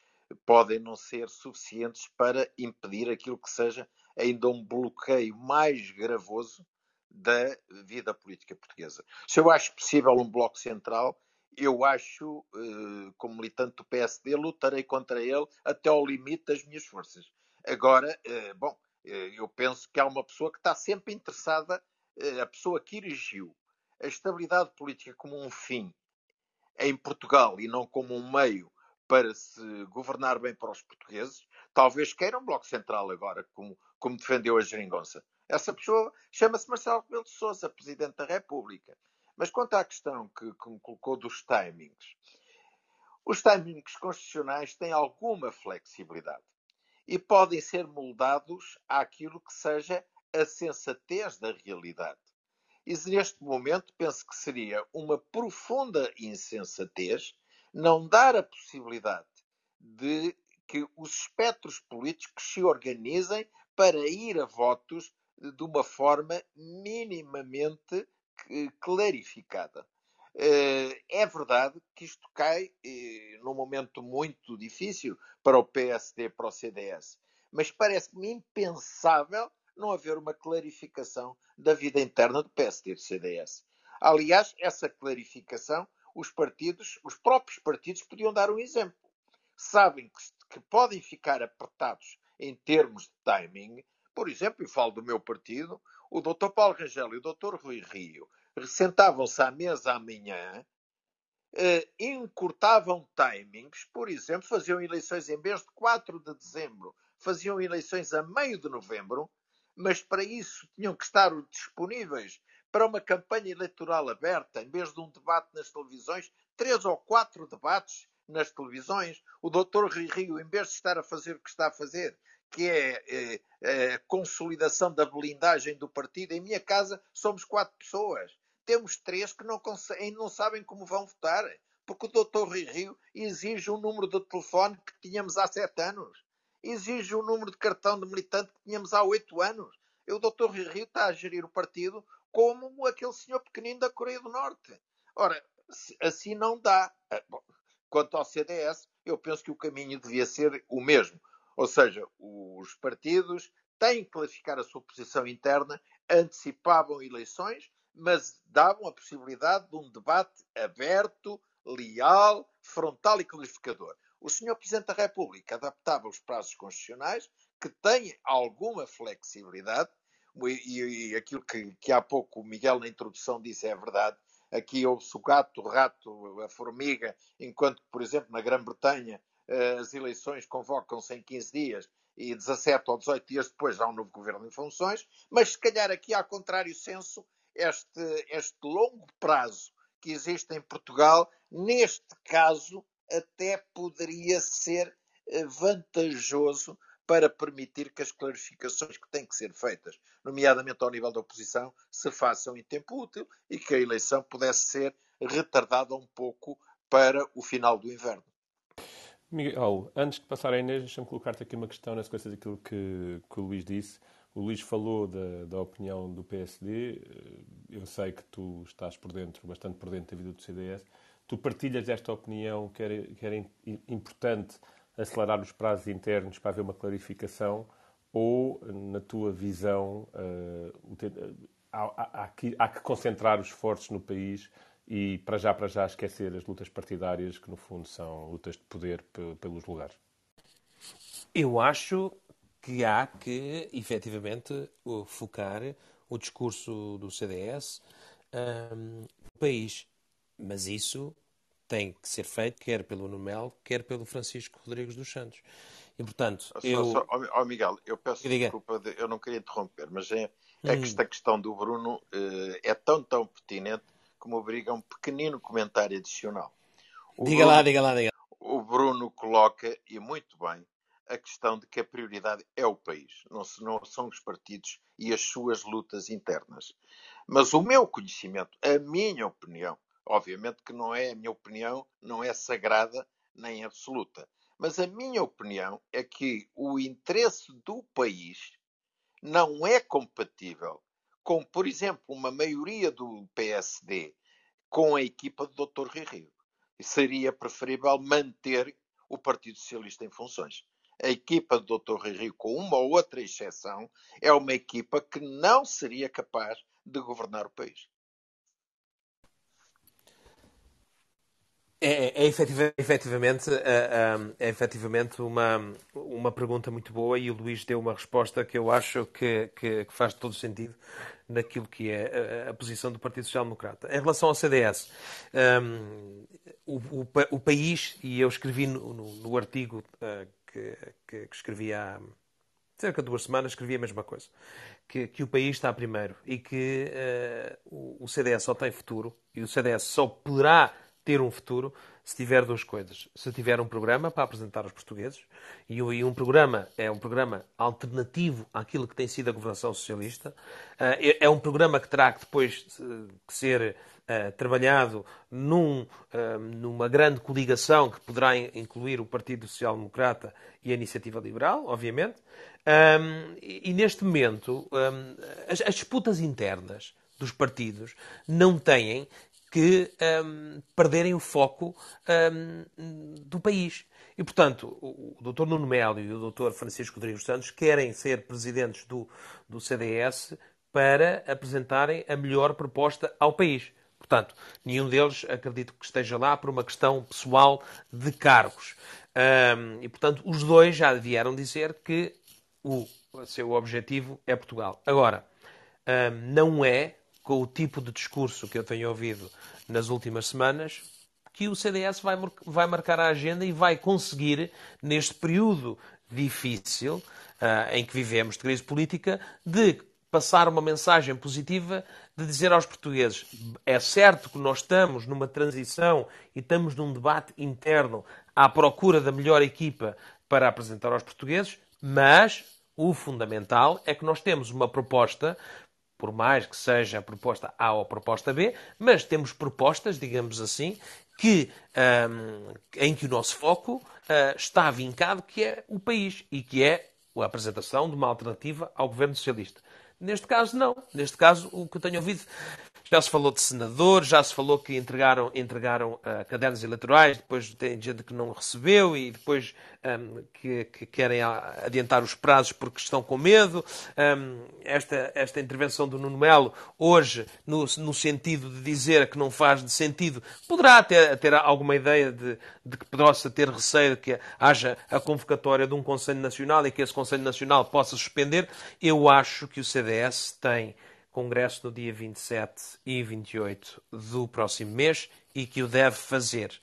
podem não ser suficientes para impedir aquilo que seja ainda um bloqueio mais gravoso da vida política portuguesa. Se eu acho possível um bloco central, eu acho, eh, como militante do PSD, lutarei contra ele até ao limite das minhas forças. Agora, eh, bom, eh, eu penso que há uma pessoa que está sempre interessada, a pessoa que erigiu a estabilidade política como um fim em Portugal e não como um meio para se governar bem para os portugueses, talvez queira um Bloco Central agora, como, como defendeu a Geringonça. Essa pessoa chama-se Marcelo Rebelo de Sousa, Presidente da República. Mas quanto à questão que, que me colocou dos timings, os timings constitucionais têm alguma flexibilidade e podem ser moldados àquilo que seja a sensatez da realidade. E neste momento penso que seria uma profunda insensatez não dar a possibilidade de que os espectros políticos se organizem para ir a votos de uma forma minimamente clarificada. Eh, é verdade que isto cai eh, num momento muito difícil para o PSD, para o CDS, mas parece-me impensável não haver uma clarificação da vida interna do PSD e do CDS. Aliás, essa clarificação, os partidos, os próprios partidos podiam dar um exemplo. Sabem que, que podem ficar apertados em termos de timing, por exemplo, e falo do meu partido, o Dr. Paulo Rangel e o Dr. Rui Rio sentavam-se à mesa amanhã, eh, encurtavam timings, por exemplo, faziam eleições em vez de 4 de dezembro, faziam eleições a meio de novembro, mas para isso tinham que estar disponíveis para uma campanha eleitoral aberta, em vez de um debate nas televisões, três ou quatro debates nas televisões. O doutor Rio, em vez de estar a fazer o que está a fazer, que é, é, é, consolidação da blindagem do partido, em minha casa somos quatro pessoas. Temos três que não, ainda não sabem como vão votar, porque o doutor Rio exige um número de telefone que tínhamos há sete anos. Exige um número de cartão de militante que tínhamos há oito anos. E o doutor Rio está a gerir o partido como aquele senhor pequenino da Coreia do Norte. Ora, assim não dá. Ah, quanto ao CDS, eu penso que o caminho devia ser o mesmo. Ou seja, os partidos têm que clarificar a sua posição interna, antecipavam eleições, mas davam a possibilidade de um debate aberto, leal, frontal e clarificador. O Sr. Presidente da República adaptava os prazos constitucionais, que têm alguma flexibilidade, e, e aquilo que, que há pouco o Miguel na introdução disse é verdade, aqui ouve-se o gato, o rato, a formiga, enquanto por exemplo, na Grã-Bretanha as eleições convocam-se em 15 dias e 17 ou 18 dias depois há um novo governo em funções, mas se calhar aqui, ao contrário senso, este, este longo prazo que existe em Portugal, neste caso, até poderia ser eh, vantajoso para permitir que as clarificações que têm que ser feitas, nomeadamente ao nível da oposição, se façam em tempo útil e que a eleição pudesse ser retardada um pouco para o final do inverno. Miguel, antes de passar a Inês, deixa-me colocar-te aqui uma questão na sequência daquilo que, que o Luís disse. O Luís falou da, da, opinião do PSD. Eu sei que tu estás por dentro, bastante por dentro da vida do CDS. Tu partilhas esta opinião que era, que era importante acelerar os prazos internos para haver uma clarificação ou, na tua visão, uh, há, há, há, que, há, que, concentrar os esforços no país e, para já, para já, esquecer as lutas partidárias, que no fundo são lutas de poder pelos lugares? Eu acho que há que, efetivamente, focar o discurso do CDS um, no país. Mas isso tem que ser feito quer pelo Numel, quer pelo Francisco Rodrigues dos Santos. E, portanto, só, eu... Só, oh, Miguel, eu peço Diga. desculpa, de, eu não queria interromper, mas é, é hum. que esta questão do Bruno uh, é tão, tão pertinente que me obriga a um pequenino comentário adicional. O diga Bruno, lá, diga lá, diga O Bruno coloca, e muito bem, a questão de que a prioridade é o país, não, não são os partidos e as suas lutas internas. Mas o meu conhecimento, a minha opinião, obviamente que não é a minha opinião, não é sagrada nem absoluta, mas a minha opinião é que o interesse do país não é compatível com, por exemplo, uma maioria do PSD com a equipa do Dr. E seria preferível manter o Partido Socialista em funções. A equipa do Dr. Rio, com uma ou outra exceção, é uma equipa que não seria capaz de governar o país. É, é, efetivamente, é, é, efetivamente uma, uma pergunta muito boa e o Luís deu uma resposta que eu acho que, que, que faz todo sentido naquilo que é a, a, posição do Partido Social Democrata. Em relação ao CDS, um, o, o, o, país, e eu escrevi no, no, no artigo que, que, que, escrevi há cerca de duas semanas, escrevi a mesma coisa. Que, que o país está primeiro e que o, o CDS só tem futuro e o CDS só poderá ter um futuro se tiver duas coisas. Se tiver um programa para apresentar aos portugueses, e um programa é um programa alternativo àquilo que tem sido a governação socialista, eh, é, é um programa que terá que depois que ser eh, trabalhado num, eh, numa grande coligação que poderá incluir o Partido Social Democrata e a Iniciativa Liberal, obviamente. e, neste momento, as, as disputas internas dos partidos não têm que um, perderem o foco um, do país. E, portanto, o, Dr. Nuno Melo e o Dr. Francisco Rodrigues Santos querem ser presidentes do, do CDS para apresentarem a melhor proposta ao país. Portanto, nenhum deles acredito que esteja lá por uma questão pessoal de cargos. Um, e, portanto, os dois já vieram dizer que o seu objetivo é Portugal. Agora, um, não é com o tipo de discurso que eu tenho ouvido nas últimas semanas, que o CDS vai, vai marcar a agenda e vai conseguir, neste período difícil uh, em que vivemos de crise política, de passar uma mensagem positiva de dizer aos portugueses: é certo que nós estamos numa transição e estamos num debate interno à procura da melhor equipa para apresentar aos portugueses, mas o fundamental é que nós temos uma proposta, por mais que seja a proposta A ou a proposta B, mas temos propostas, digamos assim, que, um, em que o nosso foco uh, está vincado, que é o país e que é a apresentação de uma alternativa ao governo socialista. Neste caso, não. Neste caso, o que eu tenho ouvido já se falou de senadores, já se falou que entregaram, entregaram uh, cadernos eleitorais, depois tem gente que não recebeu e depois um, que, que, querem adiantar os prazos porque estão com medo. Um, esta, esta intervenção do Nuno Melo, hoje, no, no sentido de dizer que não faz de sentido, poderá ter, ter alguma ideia de, de que possa ter receio de que haja a convocatória de um Conselho Nacional e que esse Conselho Nacional possa suspender. Eu acho que o CDS tem congresso no dia 27 e 28 do próximo mês e que o deve fazer.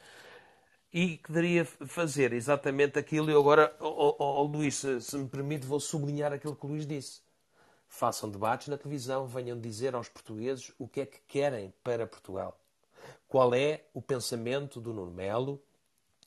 E que deveria fazer exatamente aquilo. E agora, oh, oh, oh, Luís, se, me permite, vou sublinhar aquilo que o Luís disse. Façam debates na televisão, venham dizer aos portugueses o que é que querem para Portugal. Qual é o pensamento do Nuno Melo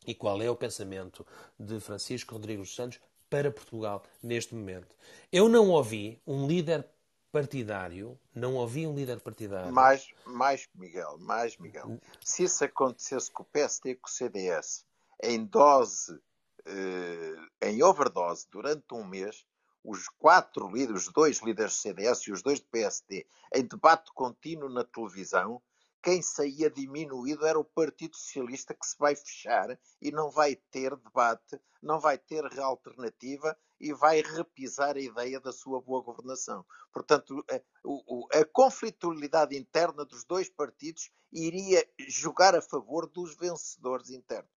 e qual é o pensamento de Francisco Rodrigues Santos para Portugal neste momento. Eu não ouvi um líder partidário, não havia um líder partidário. Mais, mais Miguel, mais Miguel. Se isso acontecesse com o PSD e com o CDS em dose, eh, em overdose, durante um mês, os quatro líderes, os dois líderes do CDS e os dois do PSD, em debate contínuo na televisão, quem saía diminuído era o Partido Socialista que se vai fechar e não vai ter debate, não vai ter alternativa e vai repisar a ideia da sua boa governação. Portanto, a, a conflitualidade interna dos dois partidos iria jogar a favor dos vencedores internos.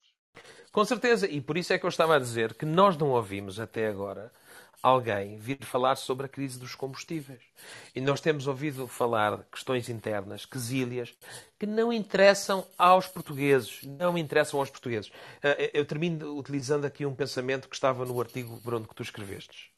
Com certeza, e por isso é que eu estava a dizer que nós não ouvimos até agora alguém vir falar sobre a crise dos combustíveis. E nós temos ouvido falar questões internas, quesílias, que não interessam aos portugueses. Não interessam aos portugueses. Eh, eu termino utilizando aqui um pensamento que estava no artigo, Bruno, que tu escrevestes.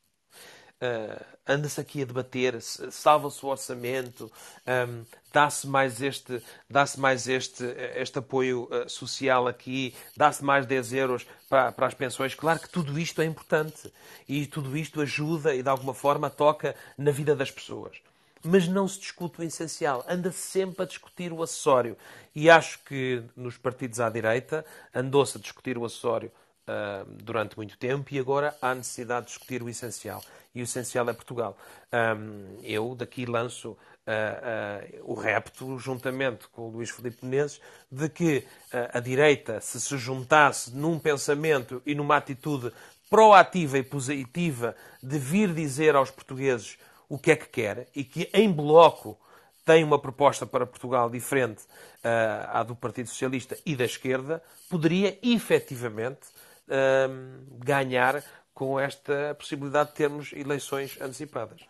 Uh, anda-se aqui a debater, salva-se o orçamento, um, dá-se mais este, dá-se mais este, este apoio uh, social aqui, dá-se mais 10 euros para, para as pensões. Claro que tudo isto é importante e tudo isto ajuda e de alguma forma toca na vida das pessoas. Mas não se discute o essencial, anda-se sempre a discutir o acessório. E acho que nos partidos à direita andou-se a discutir o acessório uh, durante muito tempo e agora há necessidade de discutir o essencial e o essencial é Portugal. Um, eu daqui lanço uh, uh, o repto, juntamente com o Luís Filipe Menezes, de que uh, a direita, se se juntasse num pensamento e numa atitude proativa e positiva de vir dizer aos portugueses o que é que quer e que em bloco tem uma proposta para Portugal diferente uh, à do Partido Socialista e da esquerda, poderia efetivamente uh, ganhar com esta possibilidade de termos eleições antecipadas.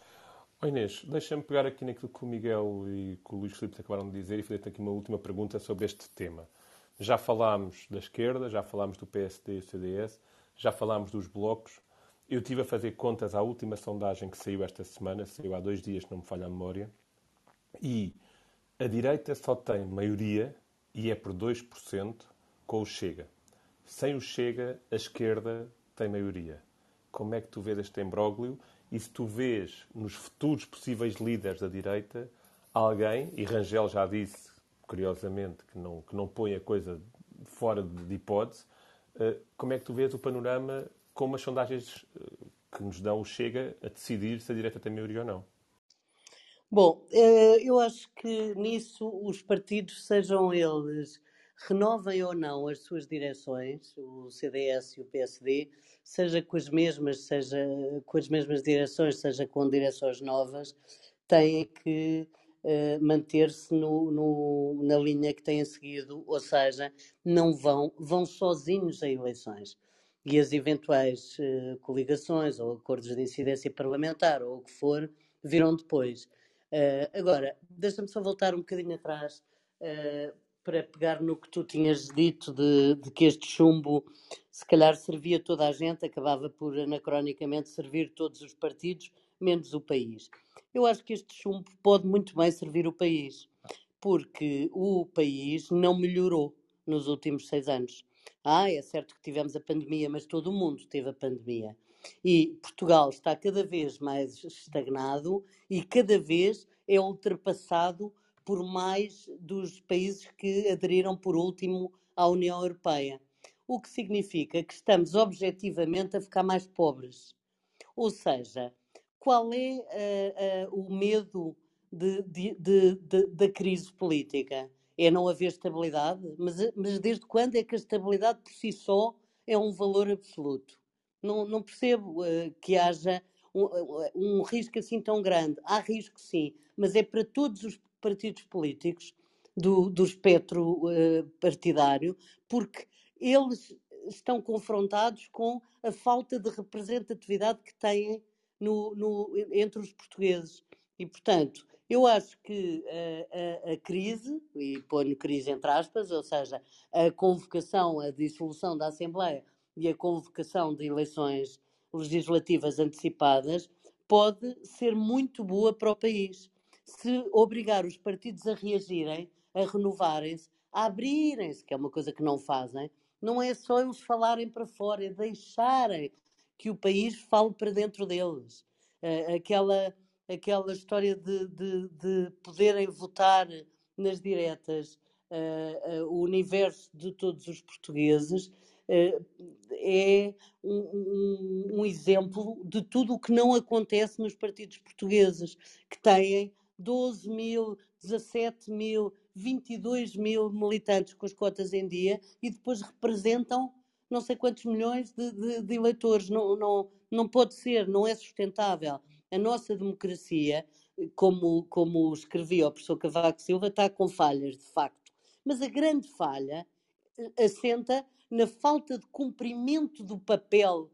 Oh Inês, deixa-me pegar aqui naquilo que o Miguel e que o Luís Filipe acabaram de dizer e fazer aqui uma última pergunta sobre este tema. Já falámos da esquerda, já falámos do PSD e do CDS, já falámos dos blocos. Eu tive a fazer contas à última sondagem que saiu esta semana, saiu há dois dias, não me falha a memória, e a direita só tem maioria, e é por 2%, com o Chega. Sem o Chega, a esquerda tem maioria. Como é que tu vês este imbróglio? E se tu vês nos futuros possíveis líderes da direita alguém, e Rangel já disse, curiosamente, que não, que não põe a coisa fora de, hipótese, uh, como é que tu vês o panorama com as sondagens uh, que nos dão o Chega a decidir se a direita tem maioria ou não? Bom, eh, eu acho que nisso os partidos, sejam eles renovem ou não as suas direções, o CDS e o PSD, seja com as mesmas, seja com as mesmas direções, seja com direções novas, têm que uh, manter-se na linha que têm seguido, ou seja, não vão, vão sozinhos a eleições. E as eventuais uh, coligações ou acordos de incidência parlamentar ou o que for, virão depois. Uh, agora, deixa-me só voltar um bocadinho atrás para pegar no que tu tinhas dito de, de, que este chumbo se calhar servia toda a gente, acabava por anacronicamente servir todos os partidos, menos o país. Eu acho que este chumbo pode muito bem servir o país, porque o país não melhorou nos últimos seis anos. Ah, é certo que tivemos a pandemia, mas todo o mundo teve a pandemia. E Portugal está cada vez mais estagnado e cada vez é ultrapassado por mais dos países que aderiram por último à União Europeia. O que significa que estamos objetivamente a ficar mais pobres. Ou seja, qual é uh, uh, o medo de, de, de, da crise política? É não haver estabilidade? Mas, mas desde quando é que a estabilidade por si só é um valor absoluto? Não, não percebo uh, que haja um, um, risco assim tão grande. Há risco, sim, mas é para todos os partidos políticos do, do espectro uh, partidário, porque eles estão confrontados com a falta de representatividade que têm no, no, entre os portugueses. E, portanto, eu acho que a, a, a, crise, e ponho crise entre aspas, ou seja, a convocação, a dissolução da Assembleia e a convocação de eleições legislativas antecipadas, pode ser muito boa para o país. Se obrigar os partidos a reagirem, a renovarem-se, a abrirem-se, que é uma coisa que não fazem, não é só eles falarem para fora, é deixarem que o país fale para dentro deles. Uh, aquela, aquela história de, de, de poderem votar nas diretas uh, uh, o universo de todos os portugueses é um, um, um, exemplo de tudo o que não acontece nos partidos portugueses, que têm 12 mil, 17 mil, 22 mil militantes com as cotas em dia e depois representam não sei quantos milhões de, de, de eleitores. Não, não, não pode ser, não é sustentável. A nossa democracia, como, como escrevia o professor Cavaco Silva, está com falhas, de facto. Mas a grande falha eh, assenta na falta de cumprimento do papel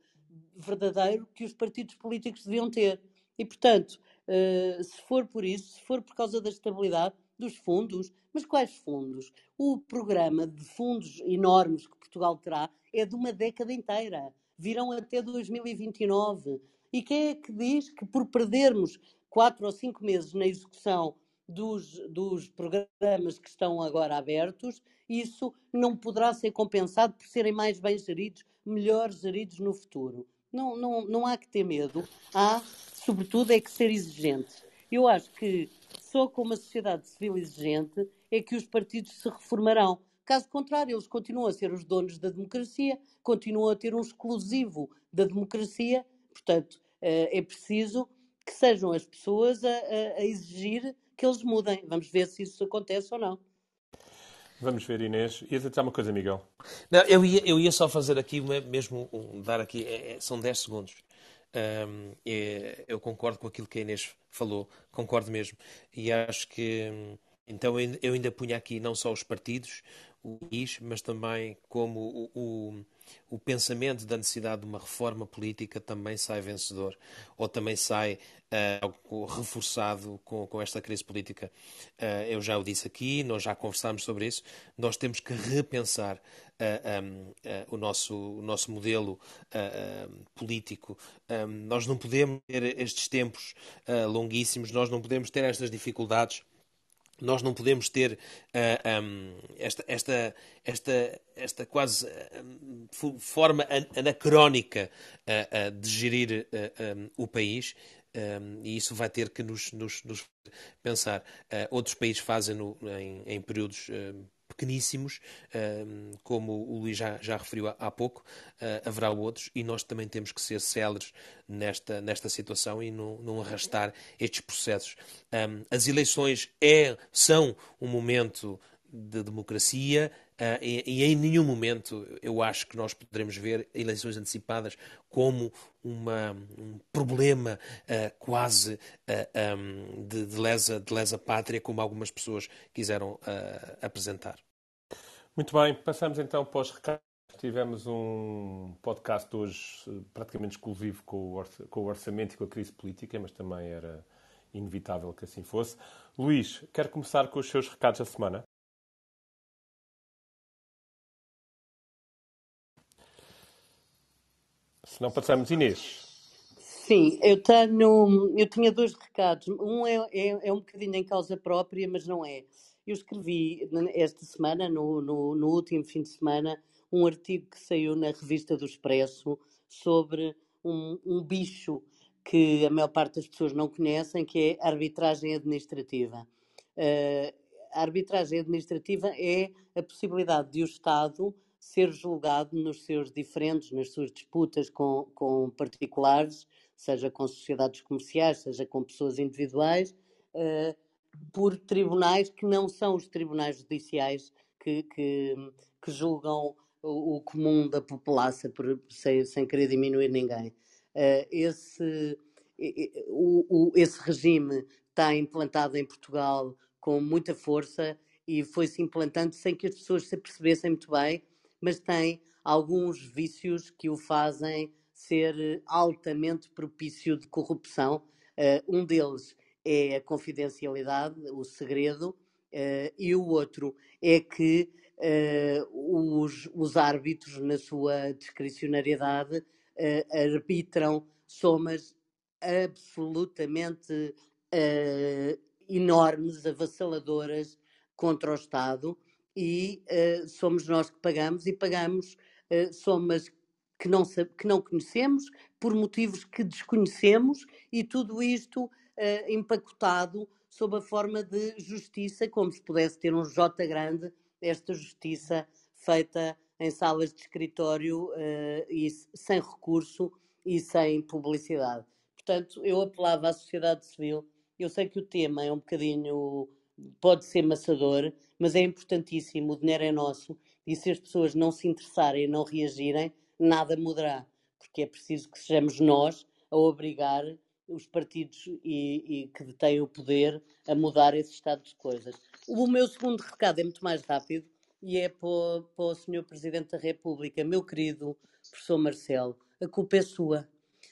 verdadeiro que os partidos políticos deviam ter. E, portanto, uh, se for por isso, se for por causa da estabilidade dos fundos, mas quais fundos? O programa de fundos enormes que Portugal terá é de uma década inteira. Virão até 2029. E quem é que diz que por perdermos quatro ou cinco meses na execução dos, dos programas que estão agora abertos, isso não poderá ser compensado por serem mais bem geridos, melhor geridos no futuro. Não, não, não há que ter medo, há, sobretudo, é que ser exigente. Eu acho que só com uma sociedade civil exigente é que os partidos se reformarão. Caso contrário, eles continuam a ser os donos da democracia, continuam a ter um exclusivo da democracia. Portanto, eh, é preciso que sejam as pessoas a, a, a exigir que eles mudem. Vamos ver se isso acontece ou não. Vamos ver, Inês. Ias dizer uma coisa, Miguel? Não, eu ia, eu ia só fazer aqui, mesmo um, dar aqui, é, é são 10 segundos. Um, é, eu concordo com aquilo que a Inês falou, concordo mesmo. E acho que, então, eu ainda punha aqui não só os partidos, o país, mas também como o, o, o, pensamento da necessidade de uma reforma política também sai vencedor, ou também sai uh, reforçado com, com, esta crise política. Uh, eu já o disse aqui, nós já conversámos sobre isso, nós temos que repensar uh, um, o, nosso, o nosso modelo político. Um, nós não podemos ter estes tempos longuíssimos, nós não podemos ter estas dificuldades nós não podemos ter uh, ah, um, esta, esta, esta, esta quase uh, forma anacrónica uh, de gerir um, o país. Um, e isso vai ter que nos, nos, nos pensar. outros países fazem-no em, em, períodos pequeníssimos, como o Luís já, já referiu há, pouco, ah, haverá outros, e nós também temos que ser céleres nesta, nesta situação e não, não arrastar estes processos. As eleições é, são um momento de democracia uh, e, e, em nenhum momento eu acho que nós poderemos ver eleições antecipadas como uma, um problema uh, quase uh, um, de, de, lesa, de lesa pátria, como algumas pessoas quiseram apresentar. Muito bem, passamos então para os recados. Tivemos um podcast hoje praticamente exclusivo com o orçamento e com a crise política, mas também era inevitável que assim fosse. Luís, quer começar com os seus recados da semana? Se não passamos, Inês. Sim, eu tenho, eu tinha dois recados. Um é, é, é um bocadinho em causa própria, mas não é. Eu escrevi esta semana, no, no, no último fim de semana, um artigo que saiu na revista do Expresso sobre um, um bicho que a maior parte das pessoas não conhecem, que é a arbitragem administrativa. Uh, a arbitragem administrativa é a possibilidade de o Estado ser julgado nos seus diferentes, nas suas disputas com, com particulares, seja com sociedades comerciais, seja com pessoas individuais, uh, por tribunais que não são os tribunais judiciais que, que, que julgam o, o, comum da população, por, sem, sem querer diminuir ninguém. Uh, esse, o, o, esse regime está implantado em Portugal com muita força e foi-se implantando sem que as pessoas se apercebessem muito bem, mas tem alguns vícios que o fazem ser altamente propício de corrupção. Uh, um deles é a confidencialidade, o segredo, uh, e o outro é que uh, os, os árbitros, na sua discricionariedade, arbitram somas absolutamente enormes, avassaladoras contra o Estado e uh, somos nós que pagamos e pagamos uh, somas que não, que não conhecemos por motivos que desconhecemos e tudo isto uh, empacotado sob a forma de justiça, como se pudesse ter um J grande, esta justiça feita em salas de escritório e sem recurso e sem publicidade. Portanto, eu apelava à sociedade civil eu sei que o tema é um bocadinho. Pode ser maçador, mas é importantíssimo. O dinheiro é nosso e se as pessoas não se interessarem não reagirem, nada mudará. Porque é preciso que sejamos nós a obrigar os partidos e, e que detêm o poder a mudar esse estado de coisas. O meu segundo recado é muito mais rápido e é para o, para o Sr. Presidente da República, meu querido professor Marcelo, a culpa é sua.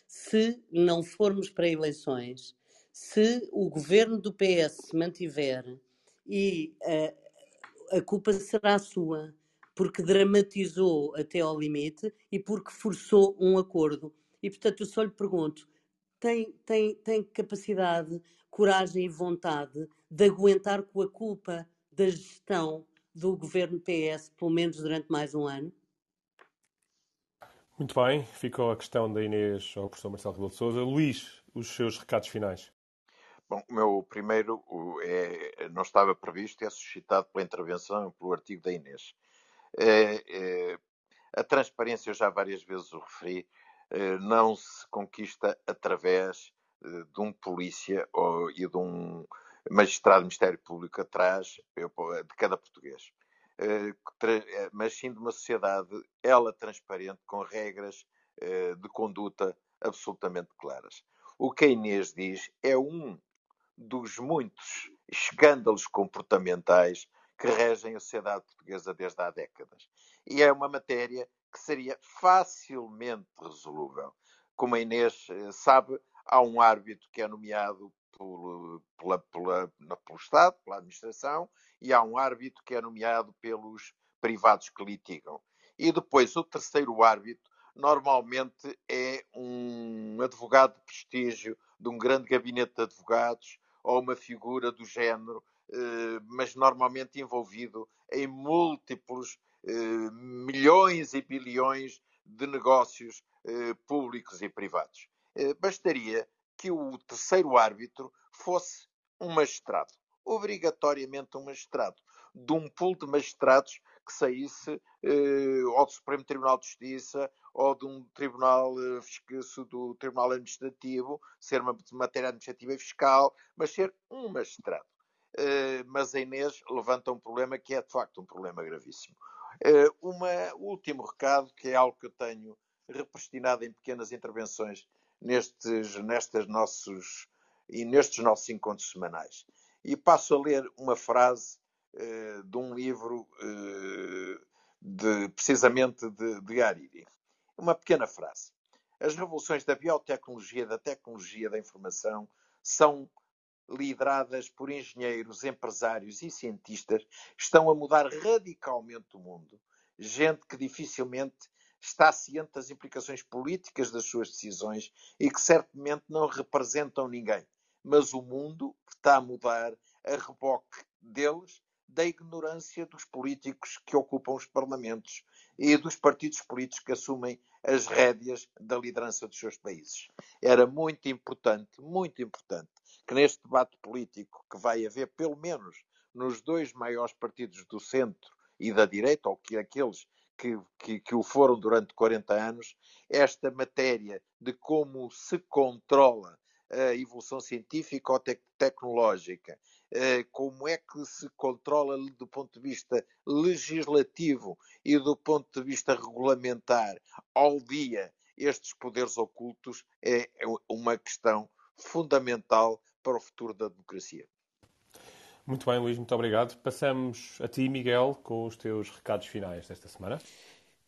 Se não formos para eleições, se o governo do PS se mantiver e uh, a culpa será sua, porque dramatizou até ao limite e porque forçou um acordo. E portanto eu só lhe pergunto: tem, tem, tem capacidade, coragem e vontade de aguentar com a culpa da gestão do governo PS, pelo menos durante mais um ano? Muito bem, ficou a questão da Inês ao professor Marcelo Rebelo de Sousa. Luís, os seus recados finais. Bom, o meu primeiro é, não estava previsto, é suscitado pela intervenção, pelo artigo da Inês. É, é, a transparência, eu já várias vezes o referi, é, não se conquista através é, de um polícia ou, e de um magistrado do Ministério Público atrás de cada português, é, mas sim de uma sociedade, ela transparente, com regras de conduta absolutamente claras. O que a Inês diz é um dos muitos escândalos comportamentais que regem a sociedade portuguesa desde há décadas. E é uma matéria que seria facilmente resolúvel. Como a Inês eh, sabe, há um árbitro que é nomeado por, pela, pela, pelo Estado, pela administração, e há um árbitro que é nomeado pelos privados que litigam. E depois o terceiro árbitro normalmente é um advogado de prestígio de um grande gabinete de advogados ou uma figura do género, eh, mas normalmente envolvido em múltiplos eh, milhões e bilhões de negócios eh, públicos e privados. Bastaria que o terceiro árbitro fosse um magistrado, obrigatoriamente um magistrado, de um pool de magistrados que saísse do Supremo Tribunal de Justiça ou de um tribunal eh, do Tribunal Administrativo, ser uma matéria administrativa e fiscal, mas ser um magistrado. Eh, mas a Inês levanta um problema que é de facto um problema gravíssimo. Eh, um último recado, que é algo que eu tenho represtinado em pequenas intervenções nestes, nestes nossos e nestes nossos encontros semanais. E passo a ler uma frase de um livro de, precisamente de, de uma pequena frase. As revoluções da biotecnologia da tecnologia da informação são lideradas por engenheiros, empresários e cientistas, estão a mudar radicalmente o mundo. Gente que dificilmente está ciente das implicações políticas das suas decisões e que certamente não representam ninguém, mas o mundo está a mudar a reboque deles da ignorância dos políticos que ocupam os parlamentos e dos partidos políticos que assumem as rédeas da liderança dos seus países. Era muito importante, muito importante, que neste debate político que vai haver, pelo menos nos dois maiores partidos do centro e da direita, ou que aqueles que, que, que, o foram durante 40 anos, esta matéria de como se controla a evolução científica ou te tecnológica, como é que se controla do ponto de vista legislativo e do ponto de vista regulamentar ao dia estes poderes ocultos, é, é uma questão fundamental para o futuro da democracia. Muito bem, Luís, muito obrigado. Passamos a ti, Miguel, com os teus recados finais desta semana.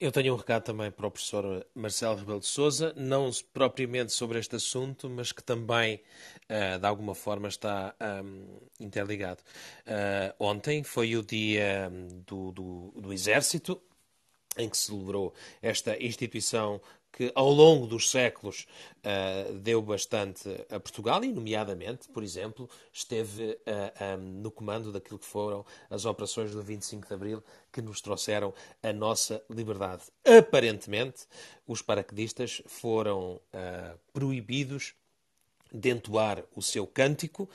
Eu tenho um recado também para o professor Marcelo Rebelo de Souza, não propriamente sobre este assunto, mas que também, uh, de alguma forma, está um, interligado. Uh, ontem foi o dia do, do, do Exército, em que se celebrou esta instituição que ao longo dos séculos uh, deu bastante a Portugal e, nomeadamente, por exemplo, esteve uh, eh, um, no comando daquilo que foram as operações do 25 de Abril que nos trouxeram a nossa liberdade. Aparentemente, os paraquedistas foram uh, proibidos de entoar o seu cântico,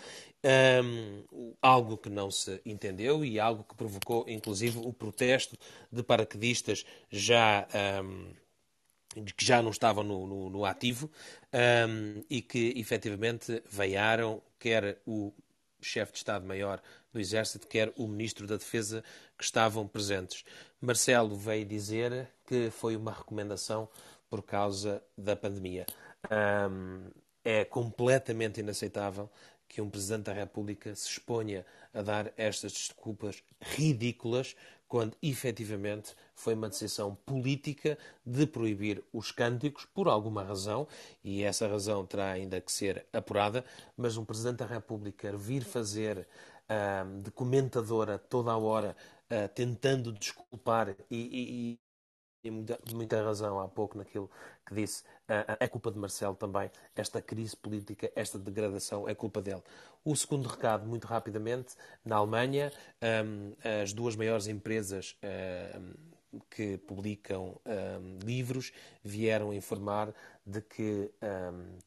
um, algo que não se entendeu e algo que provocou, inclusive, o protesto de paraquedistas já. Um, que já não estavam no, no, no ativo um, e que efetivamente veiaram quer o chefe de Estado-Maior do Exército, quer o Ministro da Defesa que estavam presentes. Marcelo veio dizer que foi uma recomendação por causa da pandemia. Um, é completamente inaceitável que um Presidente da República se exponha a dar estas desculpas ridículas quando efetivamente foi uma decisão política de proibir os cânticos por alguma razão, e essa razão terá ainda que ser apurada, mas um Presidente da República vir fazer uh, de comentadora toda a hora, uh, tentando desculpar e, muita, muita razão há pouco naquilo que disse. É culpa de Marcelo também. Esta crise política, esta degradação, é culpa dele. O segundo recado, muito rapidamente, na Alemanha, as duas maiores empresas que publicam livros vieram informar de que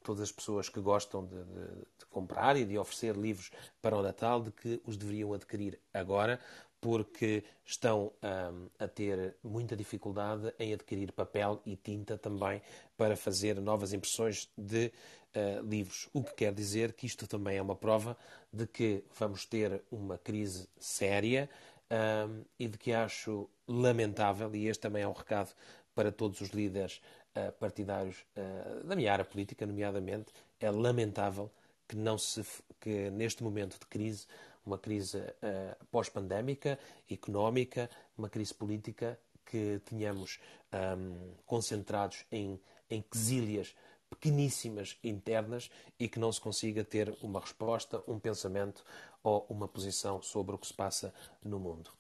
todas as pessoas que gostam de, de, de comprar e de oferecer livros para o Natal, de que os deveriam adquirir agora, porque estão um, a ter muita dificuldade em adquirir papel e tinta também para fazer novas impressões de uh, livros. O que quer dizer que isto também é uma prova de que vamos ter uma crise séria um, e de que acho lamentável, e este também é um recado para todos os líderes uh, partidários uh, da minha área política, nomeadamente, é lamentável que, não se, que neste momento de crise uma crise uh, pós-pandémica, económica, uma crise política, que tínhamos um, ehm, concentrados em, em quesílias pequeníssimas internas e que não se consiga ter uma resposta, um pensamento ou uma posição sobre o que se passa no mundo.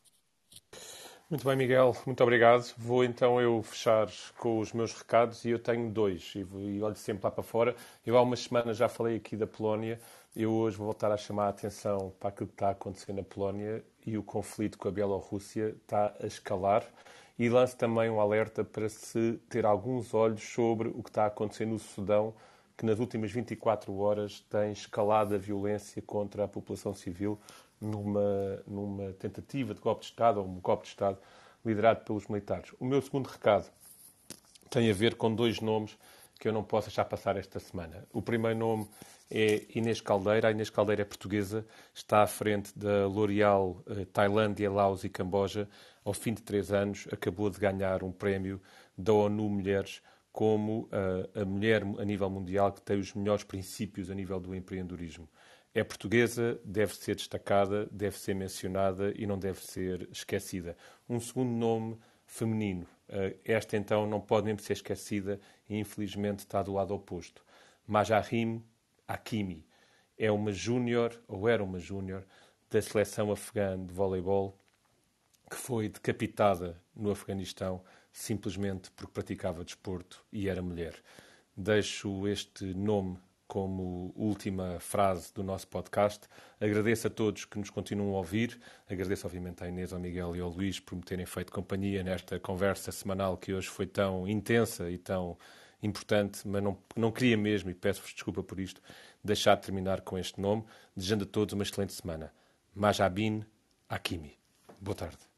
Muito bem, Miguel, muito obrigado. Vou então eu fechar com os meus recados e eu tenho dois e, e olho sempre lá para fora. Eu há umas semanas já falei aqui da Polónia eu hoje vou voltar a chamar a atenção para aquilo que está acontecendo na Polónia e o conflito com a Bielorrússia está a escalar. E lanço também um alerta para se ter alguns olhos sobre o que está acontecendo no Sudão, que nas últimas 24 horas tem escalado a violência contra a população civil numa, numa tentativa de golpe de Estado, ou um golpe de Estado liderado pelos militares. O meu segundo recado tem a ver com dois nomes que eu não posso deixar passar esta semana. O primeiro nome é Inês Caldeira. A Inês Caldeira é portuguesa, está à frente da L'Oréal eh, Tailândia, Laos e Camboja. Ao fim de três anos, acabou de ganhar um prémio da ONU Mulheres como uh, a mulher a nível mundial que tem os melhores princípios a nível do empreendedorismo. É portuguesa, deve ser destacada, deve ser mencionada e não deve ser esquecida. Um segundo nome feminino. Uh, esta então não pode nem ser esquecida e infelizmente está do lado oposto. Majarim Hakimi. É uma júnior, ou era uma júnior, da seleção afegã de voleibol, que foi decapitada no Afeganistão simplesmente porque praticava desporto e era mulher. Deixo este nome como última frase do nosso podcast. Agradeço a todos que nos continuam a ouvir. Agradeço, obviamente, à Inês, ao Miguel e ao Luís por me terem feito companhia nesta conversa semanal que hoje foi tão intensa e tão importante, mas não, não queria mesmo, e peço-vos desculpa por isto, deixar de terminar com este nome, desejando a todos uma excelente semana. Majabin Hakimi. Boa tarde.